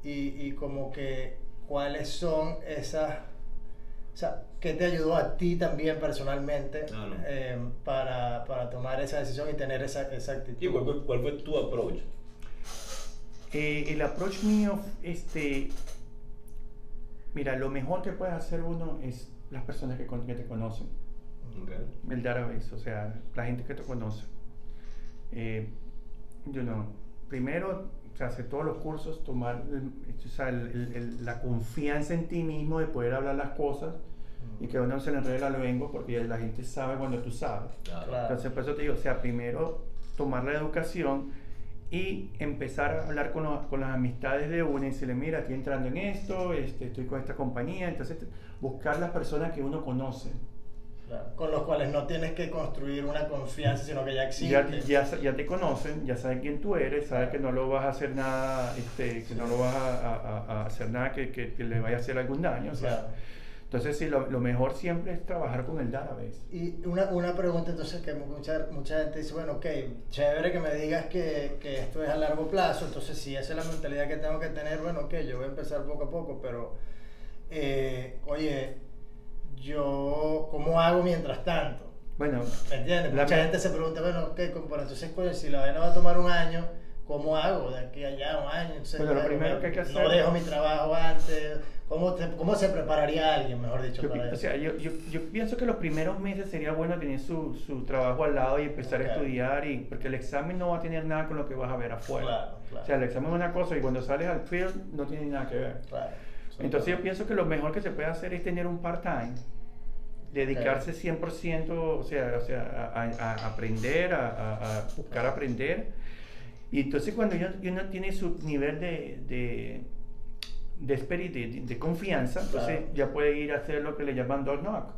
y, y como que cuáles son esas, o sea, ¿qué te ayudó a ti también personalmente Claro. em, para, para tomar esa decisión y tener esa, esa actitud? ¿Y cuál, fue- cuál fue tu approach? Eh, el approach mío, este, mira, lo mejor que puedes hacer uno es las personas que, con- que te conocen, Ok. el database, o sea, la gente que te conoce. Eh, you know, primero, o sea, hacer todos los cursos, tomar el- o sea, el- el- el- la confianza en ti mismo de poder hablar las cosas y que uno no se le enrede la lengua porque la gente sabe cuando tú sabes. Claro. Entonces, por eso te digo, o sea, primero tomar la educación y empezar a hablar con, los- con las amistades de uno y decirle, mira, estoy entrando en esto, este, estoy con esta compañía. Entonces, buscar las personas que uno conoce. Claro, Con los cuales no tienes que construir una confianza, sino que ya existe. Ya, ya, ya te conocen, ya saben quién tú eres, saben que no lo vas a hacer nada, este, que no lo vas a, a- a- a hacer nada que, que- que le vaya a hacer algún daño. O sea, Claro. Entonces, sí, lo, lo mejor siempre es trabajar con el database. Y una, una pregunta entonces que mucha, mucha gente dice, bueno, ok, chévere que me digas que, que esto es a largo plazo, entonces si esa es la mentalidad que tengo que tener, bueno, ok, yo voy a empezar poco a poco, pero, eh, oye, yo, ¿cómo hago mientras tanto? Bueno, ¿Me entiendes? La- Mucha gente se pregunta, bueno, ok, pero entonces, si la vaina va a tomar un año, ¿cómo hago de aquí a allá un año? Entonces, Bueno, lo primero que hay que No hacer- dejo mi trabajo antes. ¿Cómo, te- cómo se prepararía alguien, mejor dicho, Yo, para pi- o eso? sea, yo, yo, yo pienso que los primeros meses sería bueno tener su, su trabajo al lado y empezar Ok. a estudiar, y, porque el examen no va a tener nada con lo que vas a ver afuera. Claro, claro. O sea, el examen es una cosa y cuando sales al field no tiene nada que ver. Claro. Entonces yo pienso que lo mejor que se puede hacer es tener un part-time, dedicarse 100%, o sea, o sea a, a- a aprender, a- a buscar aprender. Y entonces cuando uno, uno tiene su nivel de, de, de, de, de confianza, entonces Claro. ya puede ir a hacer lo que le llaman door knock.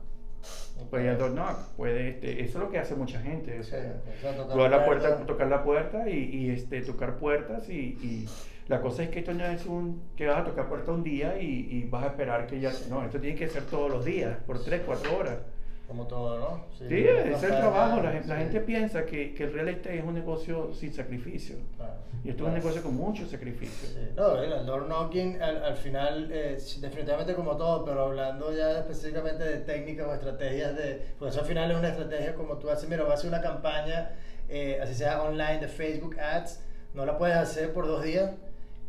Puede ir a door knock, puede, este, eso es lo que hace mucha gente. o Sí, a la puerta, tocar la puerta y, y, este, tocar puertas y, y la cosa es que esto no es un que vas a tocar puerta un día y, y vas a esperar que ya no esto tiene que ser todos los días por 3, 4 horas Como todo, ¿no? sí, es el trabajo la, gente piensa que, que el real estate es un negocio sin sacrificio Claro, y esto claro. es un negocio con mucho sacrificio Sí. No, el door knocking al, al final, eh, definitivamente como todo, pero hablando ya específicamente de técnicas o estrategias, de, pues eso al final es una estrategia como tú haces, mira, vas a hacer una campaña, eh, así sea online de Facebook Ads, no la puedes hacer por dos días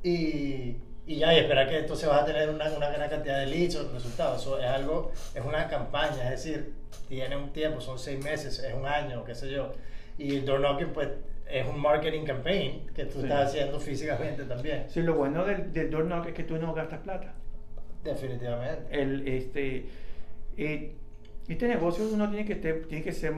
y, y ya, y esperar que entonces vas a tener una, una gran cantidad de leads o resultados. Eso es algo, es una campaña, es decir, tiene un tiempo, son seis meses, es un año, qué sé yo. Y el door knocking, pues, es un marketing campaign que tú Sí. estás haciendo físicamente también. sí, lo bueno del, del door knock es que tú no gastas plata Definitivamente. el, este, eh, este negocio uno tiene que, tiene que ser,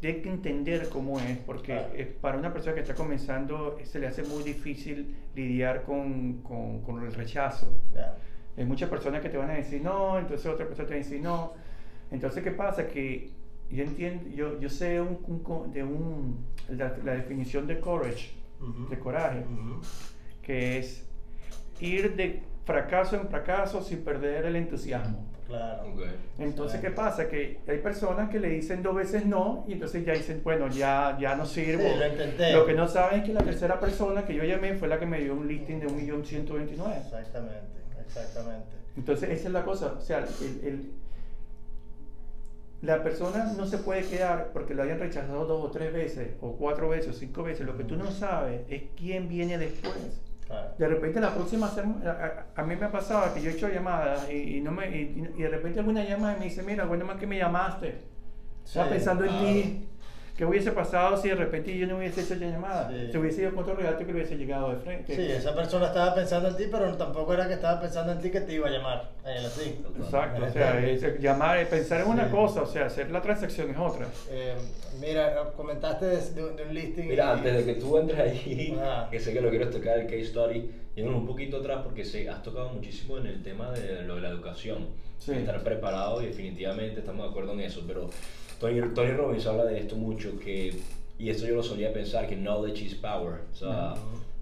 tiene que entender cómo es, porque Claro. eh, para una persona que está comenzando eh, se le hace muy difícil lidiar con, con, con el rechazo. Ya. Hay muchas personas que te van a decir no, entonces otra persona te va a decir no. Entonces, ¿qué pasa? Que yo entiendo, yo, yo sé un, un de un, la, la definición de courage, Ujú. de coraje, Ujú. que es ir de fracaso en fracaso sin perder el entusiasmo. Claro. Entonces, ¿qué pasa? Que hay personas que le dicen dos veces no y entonces ya dicen, bueno, ya, ya no sirvo. Sí, lo intenté. Lo que no saben es que la tercera persona que yo llamé fue la que me dio un listing de 1.129.000. Exactamente, exactamente. Entonces, esa es la cosa. O sea, el- el- la persona no se puede quedar porque lo hayan rechazado dos o tres veces, o cuatro veces, o cinco veces. Lo que tú no sabes es quién viene después. De repente la próxima semana, a, a- mí me ha pasado que yo he hecho llamadas y, y no me, y, y de repente alguna llamada me dice, mira, bueno más que me llamaste. Estaba Sí, pensando en claro. ti. ¿Qué hubiese pasado si de repente yo no hubiese hecho esa llamada? Sí. Se hubiese ido con otro regalo que le hubiese llegado de frente. Sí, esa persona estaba pensando en ti, pero tampoco era que estaba pensando en ti que te iba a llamar. Él así. Exacto, o sea, es llamar, es pensar en una Sí. cosa, o sea, hacer la transacción es otra. Eh, mira, comentaste de, de- de un listing. Mira, y- antes de que tú entres ahí, Ah. que sé que lo quieres tocar, el case study, yéndonos un poquito atrás porque sé, has tocado muchísimo en el tema de lo de la educación. Sí. Estar preparado y definitivamente estamos de acuerdo en eso, pero Tony, Tony Robbins habla de esto mucho, que, y esto yo lo solía pensar, que knowledge is power. O sea,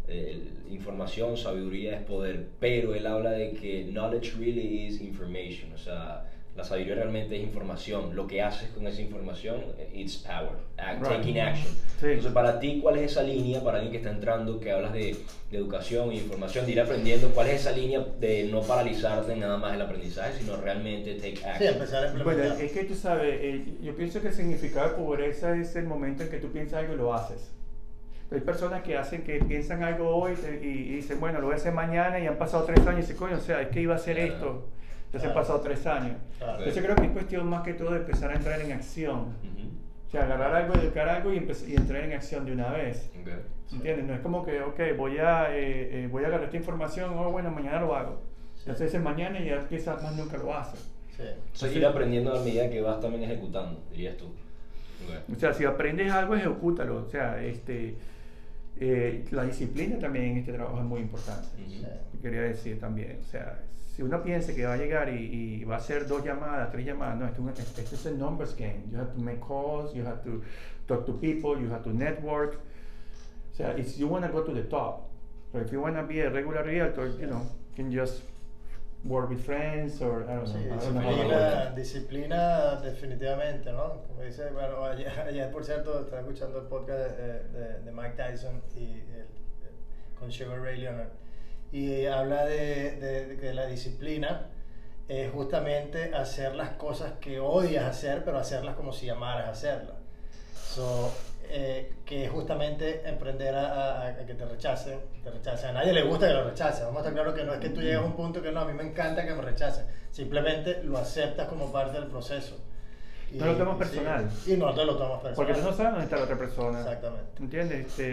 eh, información, sabiduría es poder, pero él habla de que knowledge really is information, o sea, la sabiduría realmente es información, lo que haces con esa información, eh, it's power, act- Right. taking action. Sí. Entonces, para ti, ¿cuál es esa línea, para alguien que está entrando, que hablas de, de educación y información, de ir aprendiendo, cuál es esa línea de no paralizarte en nada más el aprendizaje, sino realmente take Sí, action? empezar a Bueno, implementar. es que tú sabes, eh, yo pienso que el significado de pobreza es el momento en que tú piensas algo y lo haces. Hay personas que hacen que piensan algo hoy y, y dicen, bueno, lo voy a hacer mañana y han pasado tres años y dicen, coño, o sea, es que iba a hacer Claro. esto. Entonces han pasado tres años. Entonces creo que es cuestión más que todo de empezar a entrar en acción. O sea, agarrar algo, educar algo y, y entrar en acción de una vez. ¿Entiendes? No es como que, ok, voy a, eh, eh, voy a agarrar esta información, oh, bueno, mañana lo hago. Sí. Entonces el mañana y ya quizás más nunca lo haces. Sí. Sea, ir aprendiendo a medida que vas también ejecutando, dirías tú. Ok. O sea, si aprendes algo, ejecútalo. O sea, este, eh, la disciplina también en este trabajo es muy importante. Ujú. Quería decir también. O sea, si uno piensa que va a llegar y, y va a hacer dos llamadas, tres llamadas, no, esto, es un- esto es un numbers game. You have to make calls, you have to talk to people, you have to network. O sea, if you want to go to the top, but if you want to be a regular realtor, you know, you can just work with friends or I don't know. Sí, I don't know disciplina, works. disciplina definitivamente, ¿no? Como dice, bueno, ayer, ayer, por cierto estaba escuchando el podcast de, de- de Mike Tyson y el- con Sugar Ray Leonard y habla de, de- de la disciplina es justamente hacer las cosas que odias hacer, pero hacerlas como si amaras hacerlas. So, eh, que es justamente emprender a, a- a que te rechacen, te rechacen. A nadie le gusta que lo rechacen. Vamos a estar claro que no es que tú llegues a un punto que no, a mí me encanta que me rechacen. Simplemente lo aceptas como parte del proceso. No lo tomas sí, personal. y no te lo tomas personal. Porque tú no sabes dónde está la otra persona. Exactamente. ¿Entiendes? Este,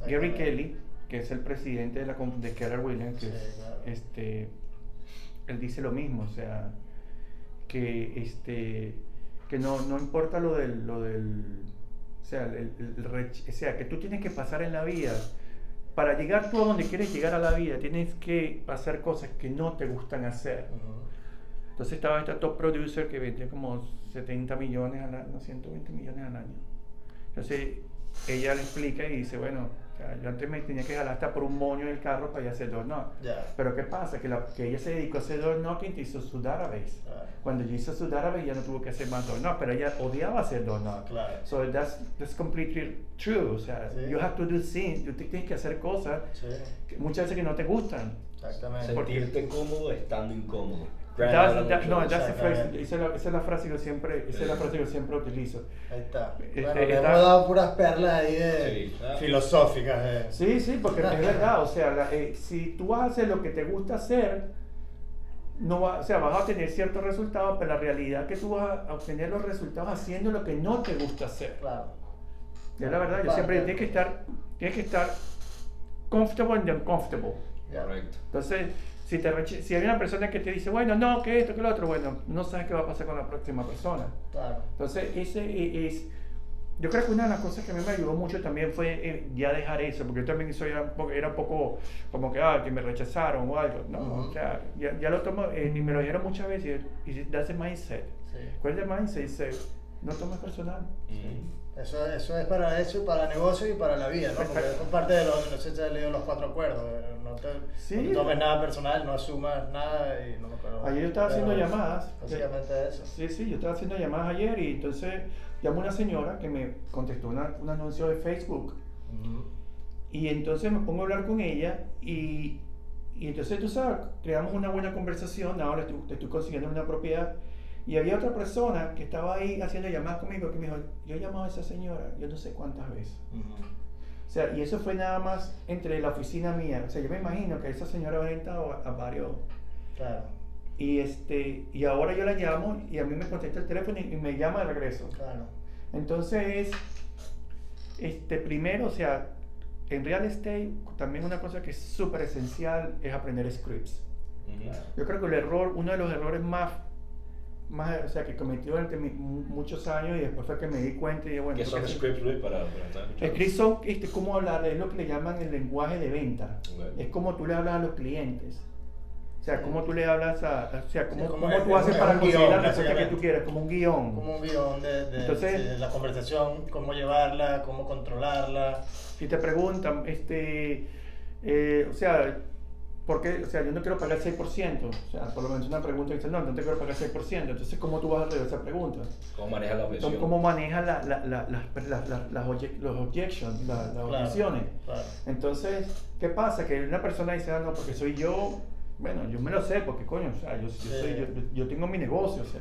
Gary Exactamente. Kelly, que es el presidente de, la, de Keller Williams, que Sí, es, claro. este, él dice lo mismo, o sea, que, este, que no, no importa lo del, lo del o, sea, el- el- el rech- o sea, que tú tienes que pasar en la vida, para llegar tú a donde quieres llegar a la vida, tienes que hacer cosas que no te gustan hacer. Ujú. Entonces estaba esta top producer que vendía como 70 millones al año, 120 millones al año. Entonces ella le explica y dice, bueno, sea, yo antes me tenía que jalar hasta por un moño del carro para ir a hacer door knock. Ya. Pero ¿qué pasa? Que, la- que ella se dedicó a hacer door knocking y hizo su database. Claro. Cuando yo hizo su database ya no tuvo que hacer más door knock, pero ella odiaba hacer door knock. Claro. So that's, that's completely true. O sea, Sí. you have to do things, tú tienes que hacer cosas Sí, que muchas veces que no te gustan. exactamente. Sentirte cómodo estando incómodo. That's- that- no, de that's eso. the phrase- Exactamente. esa, es la, esa es la frase que yo siempre, esa es la frase que yo siempre utilizo. Ahí está. Este, bueno, le está- hemos dado puras perlas ahí de Sí, filosóficas. eh. Sí, sí, porque es verdad, o sea, la- eh, si tú vas a hacer lo que te gusta hacer, no va, o sea, vas a obtener ciertos resultados, pero la realidad es que tú vas a obtener los resultados haciendo lo que no te gusta hacer. Claro. Es la verdad, yo siempre tienes que estar, tienes que estar comfortable and uncomfortable. Correcto. Entonces, si, te si hay una persona que te dice, bueno, no, que esto, que lo otro, bueno, no sabes qué va a pasar con la próxima persona. Claro. Entonces, ese e- es, yo creo que una de las cosas que a mí me ayudó mucho también fue eh, ya dejar eso, porque yo también soy era un poco, era un poco como que, ah, que me rechazaron o algo. No, o sea, ya, ya lo tomo, eh, y me lo dijeron muchas veces, y that's the mindset. Sí. ¿Cuál es el mindset? Dice, no tomes personal. Mm. Eso, eso es para eso, para negocio y para la vida, ¿no? Porque eso es parte de los, no sé si has leído los cuatro acuerdos. eh, No te, Sí. no te tomes nada personal, no asumas nada y no me acuerdo. Ayer yo estaba haciendo llamadas. Básicamente eso. Sí, sí, yo estaba haciendo llamadas ayer y entonces llamó una señora que me contestó una- un anuncio de Facebook. Ujú. Y entonces me pongo a hablar con ella y, y entonces tú sabes, creamos una buena conversación, ahora te estoy consiguiendo una propiedad. Y había otra persona que estaba ahí haciendo llamadas conmigo que me dijo, yo he llamado a esa señora, yo no sé cuántas veces. Ujú. O sea, y eso fue nada más entre la oficina mía. O sea, yo me imagino que esa señora habrá entrado a, a varios. Claro, Y, este, y ahora yo la llamo y a mí me contesta el teléfono y, y me llama de regreso. claro. Entonces, este, primero, o sea, en real estate también una cosa que es súper esencial es aprender scripts. Ujú. Yo creo que el error, uno de los errores más, más o sea, que cometí durante mi- mu- muchos años y después fue que me di cuenta y dije, bueno, ¿Qué son scripts, Luis, para, para estar escuchando? Scripts son este, cómo hablar, es lo que le llaman el lenguaje de venta. Es como tú le hablas a los clientes. O sea, cómo tú le hablas a, o sea, cómo, Sí, como cómo es- tú haces es para conseguir la respuesta que tú quieres, como un guion. Como un guion de, de- Entonces- de la conversación, cómo llevarla, cómo controlarla. Si te preguntan, este, eh, o sea, ¿por qué? O sea, yo no quiero pagar 6%. O sea, por lo menos una pregunta dice, no, no te quiero pagar 6%. Entonces, ¿cómo tú vas a resolver esa pregunta? ¿Cómo manejas la presión? ¿Cómo manejas la, la, la, las- obje- los objections, la- las Claro, objeciones? claro. Entonces, ¿qué pasa? Que una persona dice, ah, no, porque soy yo, bueno, yo me lo sé, porque coño, o sea, yo, yo, soy- yo, yo tengo mi negocio, o sea.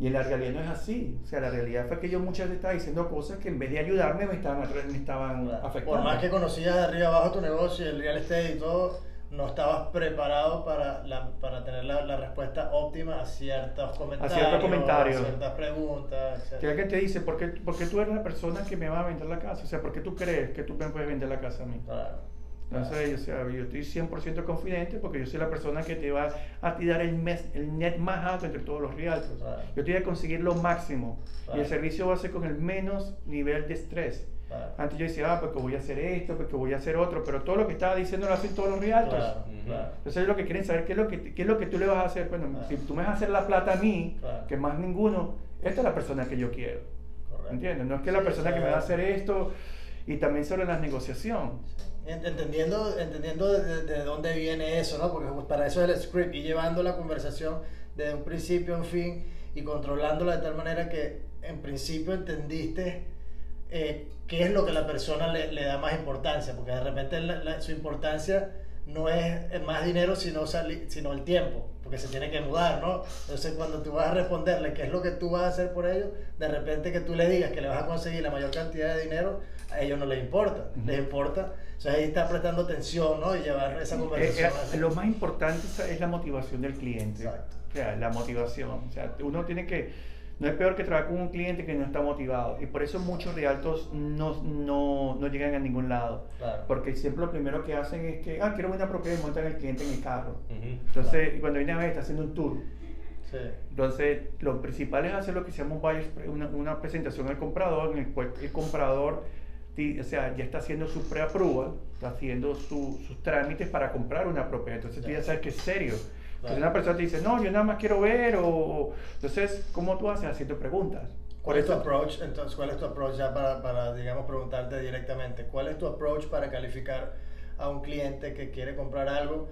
Y en la realidad no es así. O sea, la realidad fue que yo muchas veces estaba diciendo cosas que en vez de ayudarme me estaban, me estaban afectando. Por más que conocías de arriba abajo tu negocio el real estate y todo, no estabas preparado para, la, para tener la, la respuesta óptima a ciertos comentarios, comentarios. a ciertas preguntas, Que etc. alguien te dice, ¿por qué, por qué tú eres la persona que me va a vender la casa? O sea, ¿por qué tú crees que tú me puedes vender la casa a mí? Claro. Entonces, o sea, yo estoy 100% confidente porque yo soy la persona que te va a tirar el, mes, el net más alto entre todos los realtors. Claro. Yo te voy a conseguir lo máximo y Claro. el servicio va a ser con el menos nivel de estrés. Claro. Antes yo decía, ah, porque voy a hacer esto, porque voy a hacer otro, pero todo lo que estaba diciendo lo hacen todos los realtors. Claro, claro. Entonces ellos lo que quieren saber qué es lo que, qué es lo que tú le vas a hacer. Bueno, Claro. si tú me vas a hacer la plata a mí, Claro. que más ninguno, esta es la persona que yo quiero. Correcto. ¿Entiendes? No es que la Sí, persona o que me va a hacer esto y también sobre la negociación. Entendiendo, entendiendo de, de, dónde viene eso, ¿no? Porque para eso es el script y llevando la conversación desde un principio a un fin y controlándola de tal manera que en principio entendiste eh, qué es lo que la persona le, le, da más importancia, porque de repente su importancia no es más dinero, sino, sino el tiempo, porque se tiene que mudar, ¿no? Entonces, cuando tú vas a responderle qué es lo que tú vas a hacer por ellos, de repente que tú le digas que le vas a conseguir la mayor cantidad de dinero, a ellos no les importa, les importa. O sea, ahí está prestando atención, ¿no? Y llevar esa conversación. Eh, eh, lo más importante es la motivación del cliente. Exacto. O sea, la motivación. O sea, uno tiene que no es peor que trabajar con un cliente que no está motivado. Y por eso muchos realtos no, no, no llegan a ningún lado. Porque siempre lo primero que hacen es que, ah, quiero una propiedad y montan el cliente en el carro. Entonces, cuando viene a ver, está haciendo un tour. Sí. Entonces, lo principal es hacer lo que se llama una, una presentación al comprador, en el cual el comprador o sea, ya está haciendo su pre-approval, está haciendo sus trámites para comprar una propiedad. Entonces, tú ya sabes que es serio. Entonces una persona te dice, no, yo nada más quiero ver, o... Entonces, ¿cómo tú haces? Haciendo preguntas. ¿Cuál es tu approach? Entonces, ¿cuál es tu approach ya para, para, digamos, preguntarte directamente? ¿Cuál es tu approach para calificar a un cliente que quiere comprar algo,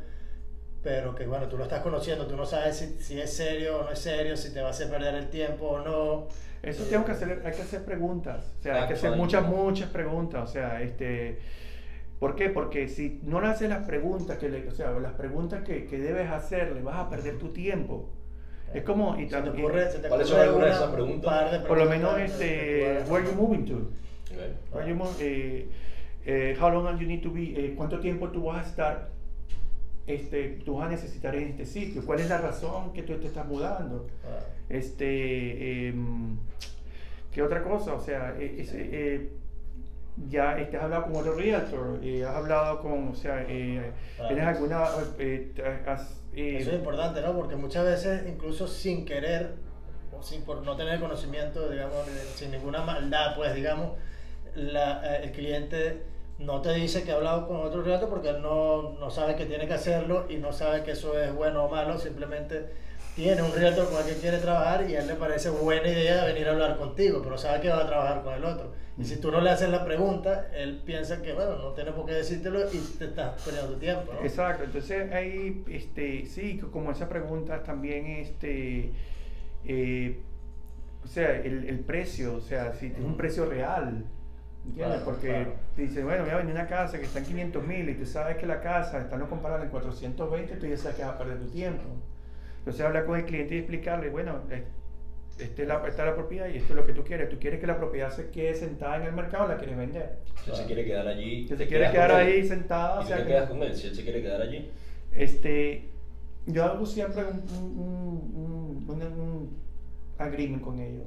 pero que, bueno, tú lo estás conociendo, tú no sabes si, si es serio o no es serio, si te va a hacer perder el tiempo o no? Eso tengo que hacer, hay que hacer preguntas, o sea, hay que hacer muchas, muchas preguntas, o sea, este ¿Por qué? Porque si no le haces las preguntas que le, o sea, las preguntas que, que debes hacerle, vas a perder tu tiempo. Es como y ¿Se te ocurre, se te ¿Cuáles son algunas de esas preguntas? Por lo menos este where you moving to? Okay. Where you eh, eh, how long you need to be? Eh, ¿Cuánto tiempo tú vas a estar? Este, tú vas a necesitar en este sitio. ¿Cuál es la razón que tú te estás mudando? Ah. Este, em, ¿qué otra cosa? O sea, e, ese ya este, has hablado con otro realtor, eh, has hablado con, o sea, eh, tienes alguna... Eh, eh, Eso es importante, ¿no? Porque muchas veces, incluso sin querer, o sin por no tener conocimiento, digamos, sin ninguna maldad, pues, digamos, la, el cliente no te dice que ha hablado con otro realtor porque no, no sabe que tiene que hacerlo y no sabe que eso es bueno o malo, simplemente tiene un realtor con el que quiere trabajar y a él le parece buena idea venir a hablar contigo, pero sabe que va a trabajar con el otro. Y si tú no le haces la pregunta, él piensa que, bueno, no tiene por qué decírtelo y te estás perdiendo tiempo. ¿no? Exacto, entonces ahí, este, sí, como esa pregunta también, este, eh, o sea, el, el, precio, o sea, si es un precio real. ¿Entiendes? Porque te dice, bueno, voy a vender una casa que está en 500 mil y tú sabes que la casa está no comparada en 420, tú ya sabes que vas a perder tu tiempo. Entonces habla con el cliente y explicarle, bueno, este la, esta es la propiedad y esto es lo que tú quieres. Tú quieres que la propiedad se quede sentada en el mercado o la quieres vender. Si él se quiere quedar allí. Si se quiere quedar ahí sentada. ¿Y te quedas con él? Si él se quiere quedar allí. Este, yo hago siempre un, un, un, un agreement con ellos.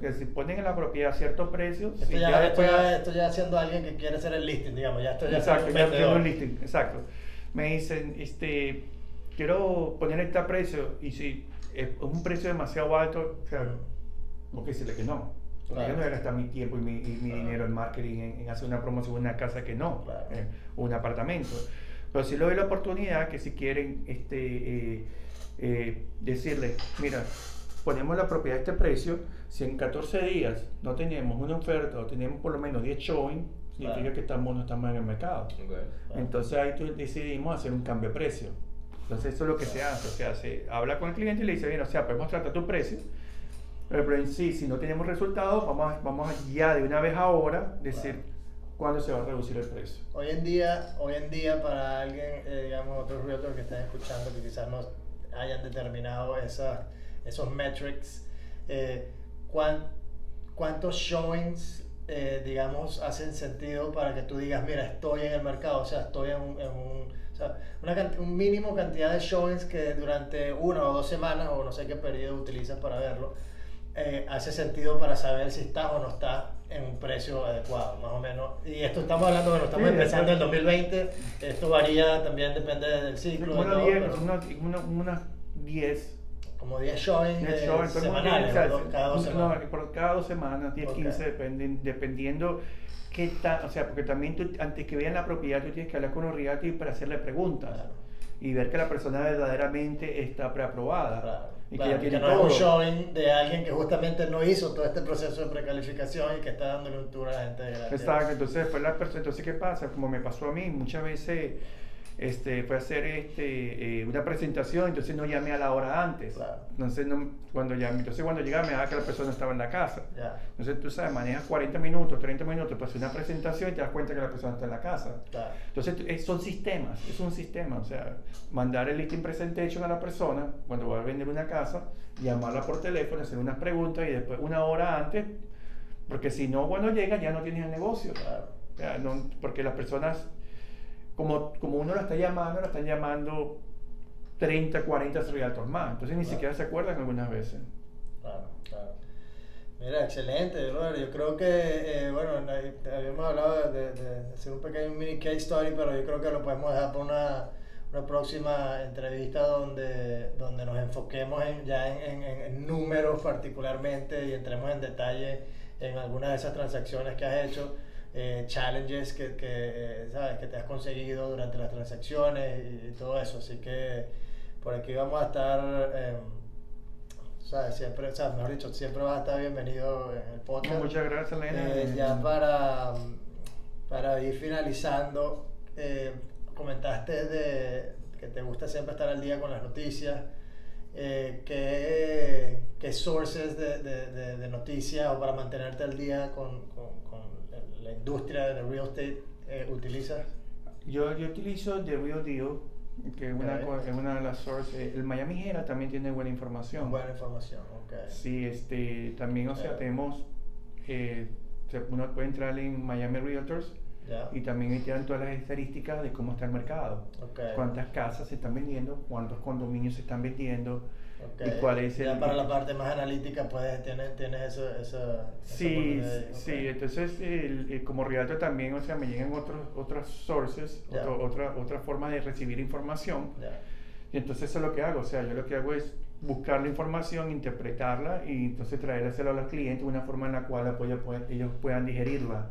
Que si ponen en la propiedad cierto precio. Esto, ya, ya, esto, ya, esto ya haciendo alguien que quiere hacer el listing, digamos. Ya estoy Exacto, ya haciendo el listing, exacto. Me dicen, este, quiero poner este precio y si es un precio demasiado alto, o sea, no quiero decirle que no. Yo no voy a gastar mi tiempo y mi, dinero en marketing, en, hacer una promoción de una casa que no, eh, un apartamento. Pero si le doy la oportunidad que si quieren este, eh, eh, decirle, mira, ponemos la propiedad a este precio, si en 14 días no tenemos una oferta o tenemos por lo menos 10 showing, significa que estamos, no estamos en el mercado. Entonces ahí decidimos hacer un cambio de precio. Entonces eso es lo que se hace, o sea, se habla con el cliente y le dice, bien, o sea, podemos tratar tu precio, pero en sí, si no tenemos resultados, vamos, vamos ya de una vez ahora decir cuándo se va a reducir el precio. Hoy en día, hoy en día para alguien, eh, digamos, otros realtors que están escuchando que quizás no hayan determinado esas, esos metrics, eh, ¿cuántos showings, eh, digamos, hacen sentido para que tú digas, mira, estoy en el mercado, o sea, estoy en un o sea, una un mínimo cantidad de showings que durante una o dos semanas, o no sé qué periodo utilizas para verlo, eh, hace sentido para saber si está o no está en un precio adecuado, más o menos. Y esto estamos hablando, bueno, estamos empezando en el 2020, esto varía también, depende del ciclo. Una 10, una, una, 10 como 10 showings, semanales, cada dos semanas. No, por cada dos semanas, 10, 15, dependiendo qué o sea, porque también tú, antes que vean la propiedad, tú tienes que hablar con un realtor para hacerle preguntas y ver que la persona verdaderamente está preaprobada. y Claro, que ya que tiene no es un todo. showing de alguien que justamente no hizo todo este proceso de precalificación y que está dándole un tour a la gente de gratis. Exacto, entonces después la persona, entonces ¿qué pasa? Como me pasó a mí, muchas veces este, fue a hacer este, eh, una presentación, entonces no llamé a la hora antes. Claro. Entonces, no, cuando llamé, entonces cuando llegaba me daba que la persona estaba en la casa. Entonces tú sabes, manejas 40 minutos, 30 minutos para hacer una presentación y te das cuenta que la persona está en la casa. claro. Entonces son sistemas, es un sistema, o sea, mandar el listing presentation a la persona cuando va a vender una casa, llamarla por teléfono, hacer unas preguntas y después una hora antes, porque si no cuando llega ya no tienes el negocio. Claro. O sea, no- porque las personas, como, como uno la está llamando, la están llamando 30, 40 realtors más, entonces ni Claro. siquiera se acuerdan algunas veces. Claro, claro. Mira, excelente, brother. Yo creo que, eh, bueno, habíamos hablado de, de- de hacer un pequeño mini case story, pero yo creo que lo podemos dejar para una, una próxima entrevista donde, donde nos enfoquemos en, ya en, en- en números particularmente y entremos en detalle en algunas de esas transacciones que has hecho, eh, challenges que, que, eh, ¿sabes? que te has conseguido durante las transacciones y, y todo eso. Así que por aquí vamos a estar... o sea, siempre, o sea, mejor dicho, siempre vas a estar bienvenido en el podcast. Muchas gracias, Elena. Eh, ya para, para ir finalizando, eh, comentaste de que te gusta siempre estar al día con las noticias. Eh, ¿qué, qué sources de, de, de- de noticias o para mantenerte al día con- con la industria de real estate eh, utilizas? Yo, yo utilizo The Real Deal, que es una, Ok. co- es una de las sources. El Miami Herald también tiene buena información. Buena información, ok. Sí, este, también, o sea, tenemos, eh, uno puede entrar en Miami Realtors Ya. y también ahí te dan todas las estadísticas de cómo está el mercado. Ok. Cuántas casas se están vendiendo, cuántos condominios se están vendiendo Ok. y cuál es Ya el... para la parte más analítica, pues tienes, tienes eso, esa, esa Sí, ahí, sí, ok. entonces el- el- como realtor también, o sea, me llegan otros, otras sources, Ya. otro- otra, otra forma de recibir información. Ya. Y entonces eso es lo que hago, o sea, yo lo que hago es buscar la información, interpretarla y entonces traérsela a los clientes de una forma en la cual ellos puedan, ellos puedan digerirla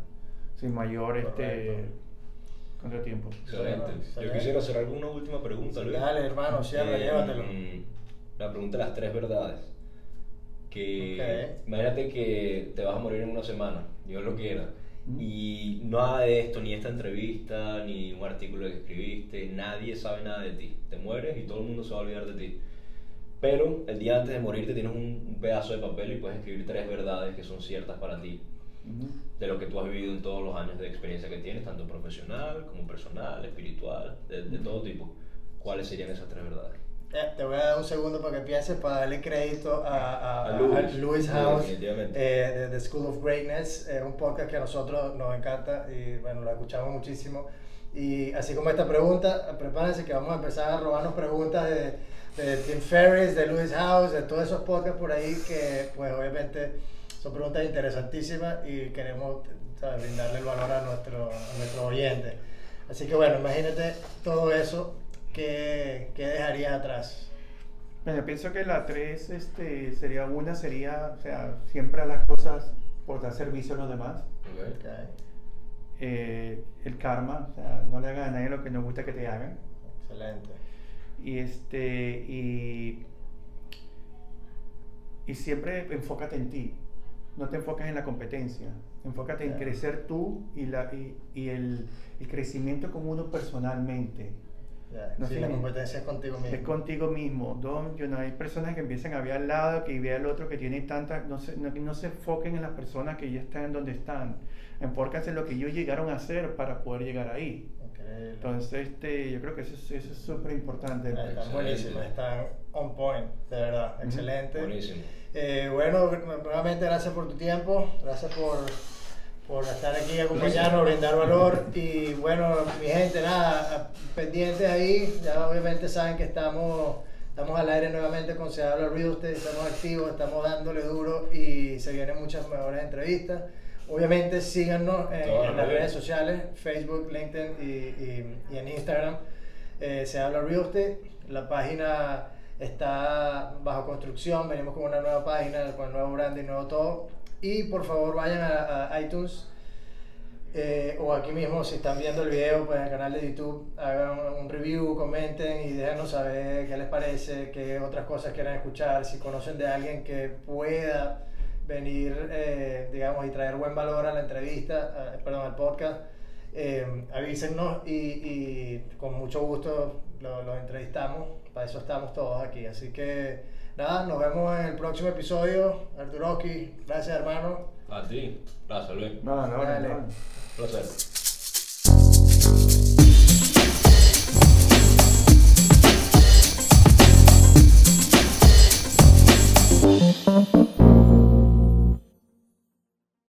sin mayor este, contratiempo. Excelente. Yo quisiera hacer alguna última pregunta, Luis. Dale, hermano, cierra, Eh, llévatelo. La pregunta de las tres verdades. Que Ok. imagínate que te vas a morir en una semana, Dios lo quiera. Y nada de esto, ni esta entrevista, ni un artículo que escribiste, nadie sabe nada de ti. Te mueres y todo el mundo se va a olvidar de ti. Pero el día antes de morirte tienes un, pedazo de papel y puedes escribir tres verdades que son ciertas para ti de lo que tú has vivido en todos los años de experiencia que tienes, tanto profesional como personal, espiritual, de, de todo tipo. ¿Cuáles serían esas tres verdades? Te voy a dar un segundo para que pienses, para darle crédito a, a, A Lewis. a Lewis House, eh, de The School of Greatness, eh, un podcast que a nosotros nos encanta y bueno, lo escuchamos muchísimo. Y así como esta pregunta, prepárense que vamos a empezar a robarnos preguntas de, de Tim Ferriss, de Lewis House, de todos esos podcasts por ahí que pues obviamente son preguntas interesantísimas y queremos ¿sabes? brindarle el valor a nuestro, a nuestro oyente. Así que bueno, imagínate todo eso, ¿qué, qué dejarías atrás? Bueno, pienso que la tres este, sería una, sería, o sea, siempre a las cosas por dar servicio a los demás. Eh, el karma, o sea, no le hagas a nadie lo que no gusta que te hagan. Excelente. Y este, y, y siempre enfócate en ti. No te enfoques en la competencia. Enfócate en crecer tú y, la, y, y el, el crecimiento como uno personalmente. No sí, la competencia es contigo mismo. Es contigo mismo. Don't, you know, hay personas que empiezan a ver al lado, que ve al otro que tiene tantas. No se, no, no se enfoquen en las personas que ya están donde están. Enfóquense en lo que ellos llegaron a hacer para poder llegar ahí. Increíble. Entonces, este, yo creo que eso, es- eso es súper importante. Están Excelente. buenísimas, están on point, de verdad, excelente. Buenísimo. Eh, bueno, nuevamente gracias por tu tiempo, gracias por, por estar aquí acompañarnos, brindar valor y bueno, mi gente, nada, pendientes ahí, ya obviamente saben que estamos, estamos al aire nuevamente con Se Habla Real Estate, estamos activos, estamos dándole duro y se vienen muchas mejores entrevistas. Obviamente síganos en, en las redes sociales, Facebook, LinkedIn y, y- y en Instagram. Eh, se habla Real Estate. La página está bajo construcción. Venimos con una nueva página, con nuevo branding, nuevo todo. Y por favor vayan a, a iTunes Eh, o aquí mismo, si están viendo el video, pues en el canal de YouTube, hagan un review, comenten y déjenos saber qué les parece, qué otras cosas quieren escuchar, si conocen de alguien que pueda venir, eh, digamos, y traer buen valor a la entrevista, eh, perdón, al podcast, eh, avísennos y, y con mucho gusto los lo entrevistamos, para eso estamos todos aquí. Así que Nada, nos vemos en el próximo episodio. Arturoski, gracias hermano. A ti, gracias Luis. No, no, Dale. no. Placer.